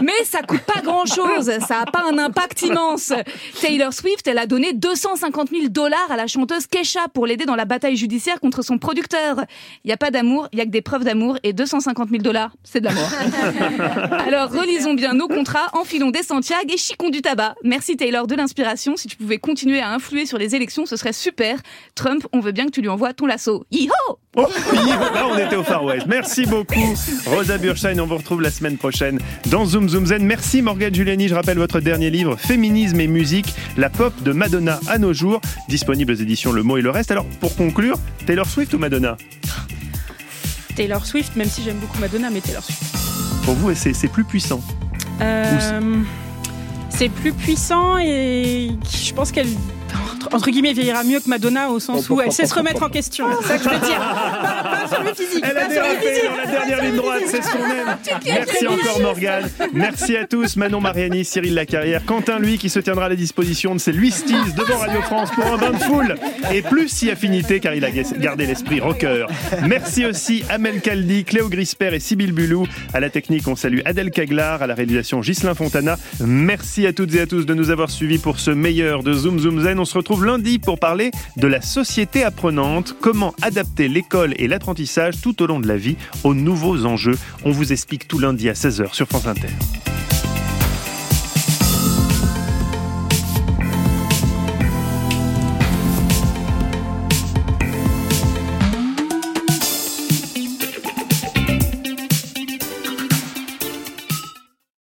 Mais ça coûte pas grand chose. Ça a pas un impact immense. Taylor Swift, elle a donné 250 000 dollars à la chanteuse Kesha pour l'aider dans la bataille judiciaire contre son producteur. Il y a pas d'amour, il y a que des preuves d'amour et 250 000 dollars, c'est de l'amour. Alors relisons bien nos contrats, enfilons des Santiago et chicons du tabac. Merci Taylor de l'inspiration. Si tu pouvais continuer à influer sur les élections, ce serait super. Trump, on veut bien que tu lui envoies ton lasso. Yeehaw Oh, là, on était au Far West. Merci beaucoup, Rosa Burstein. On vous retrouve la semaine prochaine dans Zoom Zoom Zen. Merci, Morgane Giuliani. Je rappelle votre dernier livre, Féminisme et musique, la pop de Madonna à nos jours, disponible aux éditions Le Mot et le Reste. Alors, pour conclure, Taylor Swift ou Madonna? Taylor Swift, même si j'aime beaucoup Madonna, mais Taylor Swift. Pour vous, c'est c'est plus puissant. Euh, c'est plus puissant et je pense qu'elle entre- guillemets vieillira mieux que Madonna au sens où elle sait se remettre en question. C'est ça que je veux dire. Pas, pas sur le physique. Elle a pas sur le dérapé dans la dernière ligne droite, c'est ce qu'on aime. Merci encore Morgane. Merci à tous, Manon Mariani, Cyril Lacarrière, Quentin lui qui se tiendra à la disposition de ses Luistis devant Radio France pour un bain de foule et plus si affinité car il a gardé l'esprit rocker. Merci aussi Amel Caldi, Cléo Grisper et Sybille Bulou. À la technique, on salue Adèle Caglar, à la réalisation Ghislain Fontana. Merci à toutes et à tous de nous avoir suivis pour ce meilleur de Zoom Zoom Zen. On se retrouve lundi pour parler de la société apprenante, comment adapter l'école et l'apprentissage tout au long de la vie aux nouveaux enjeux. On vous explique tout lundi à 16h sur France Inter.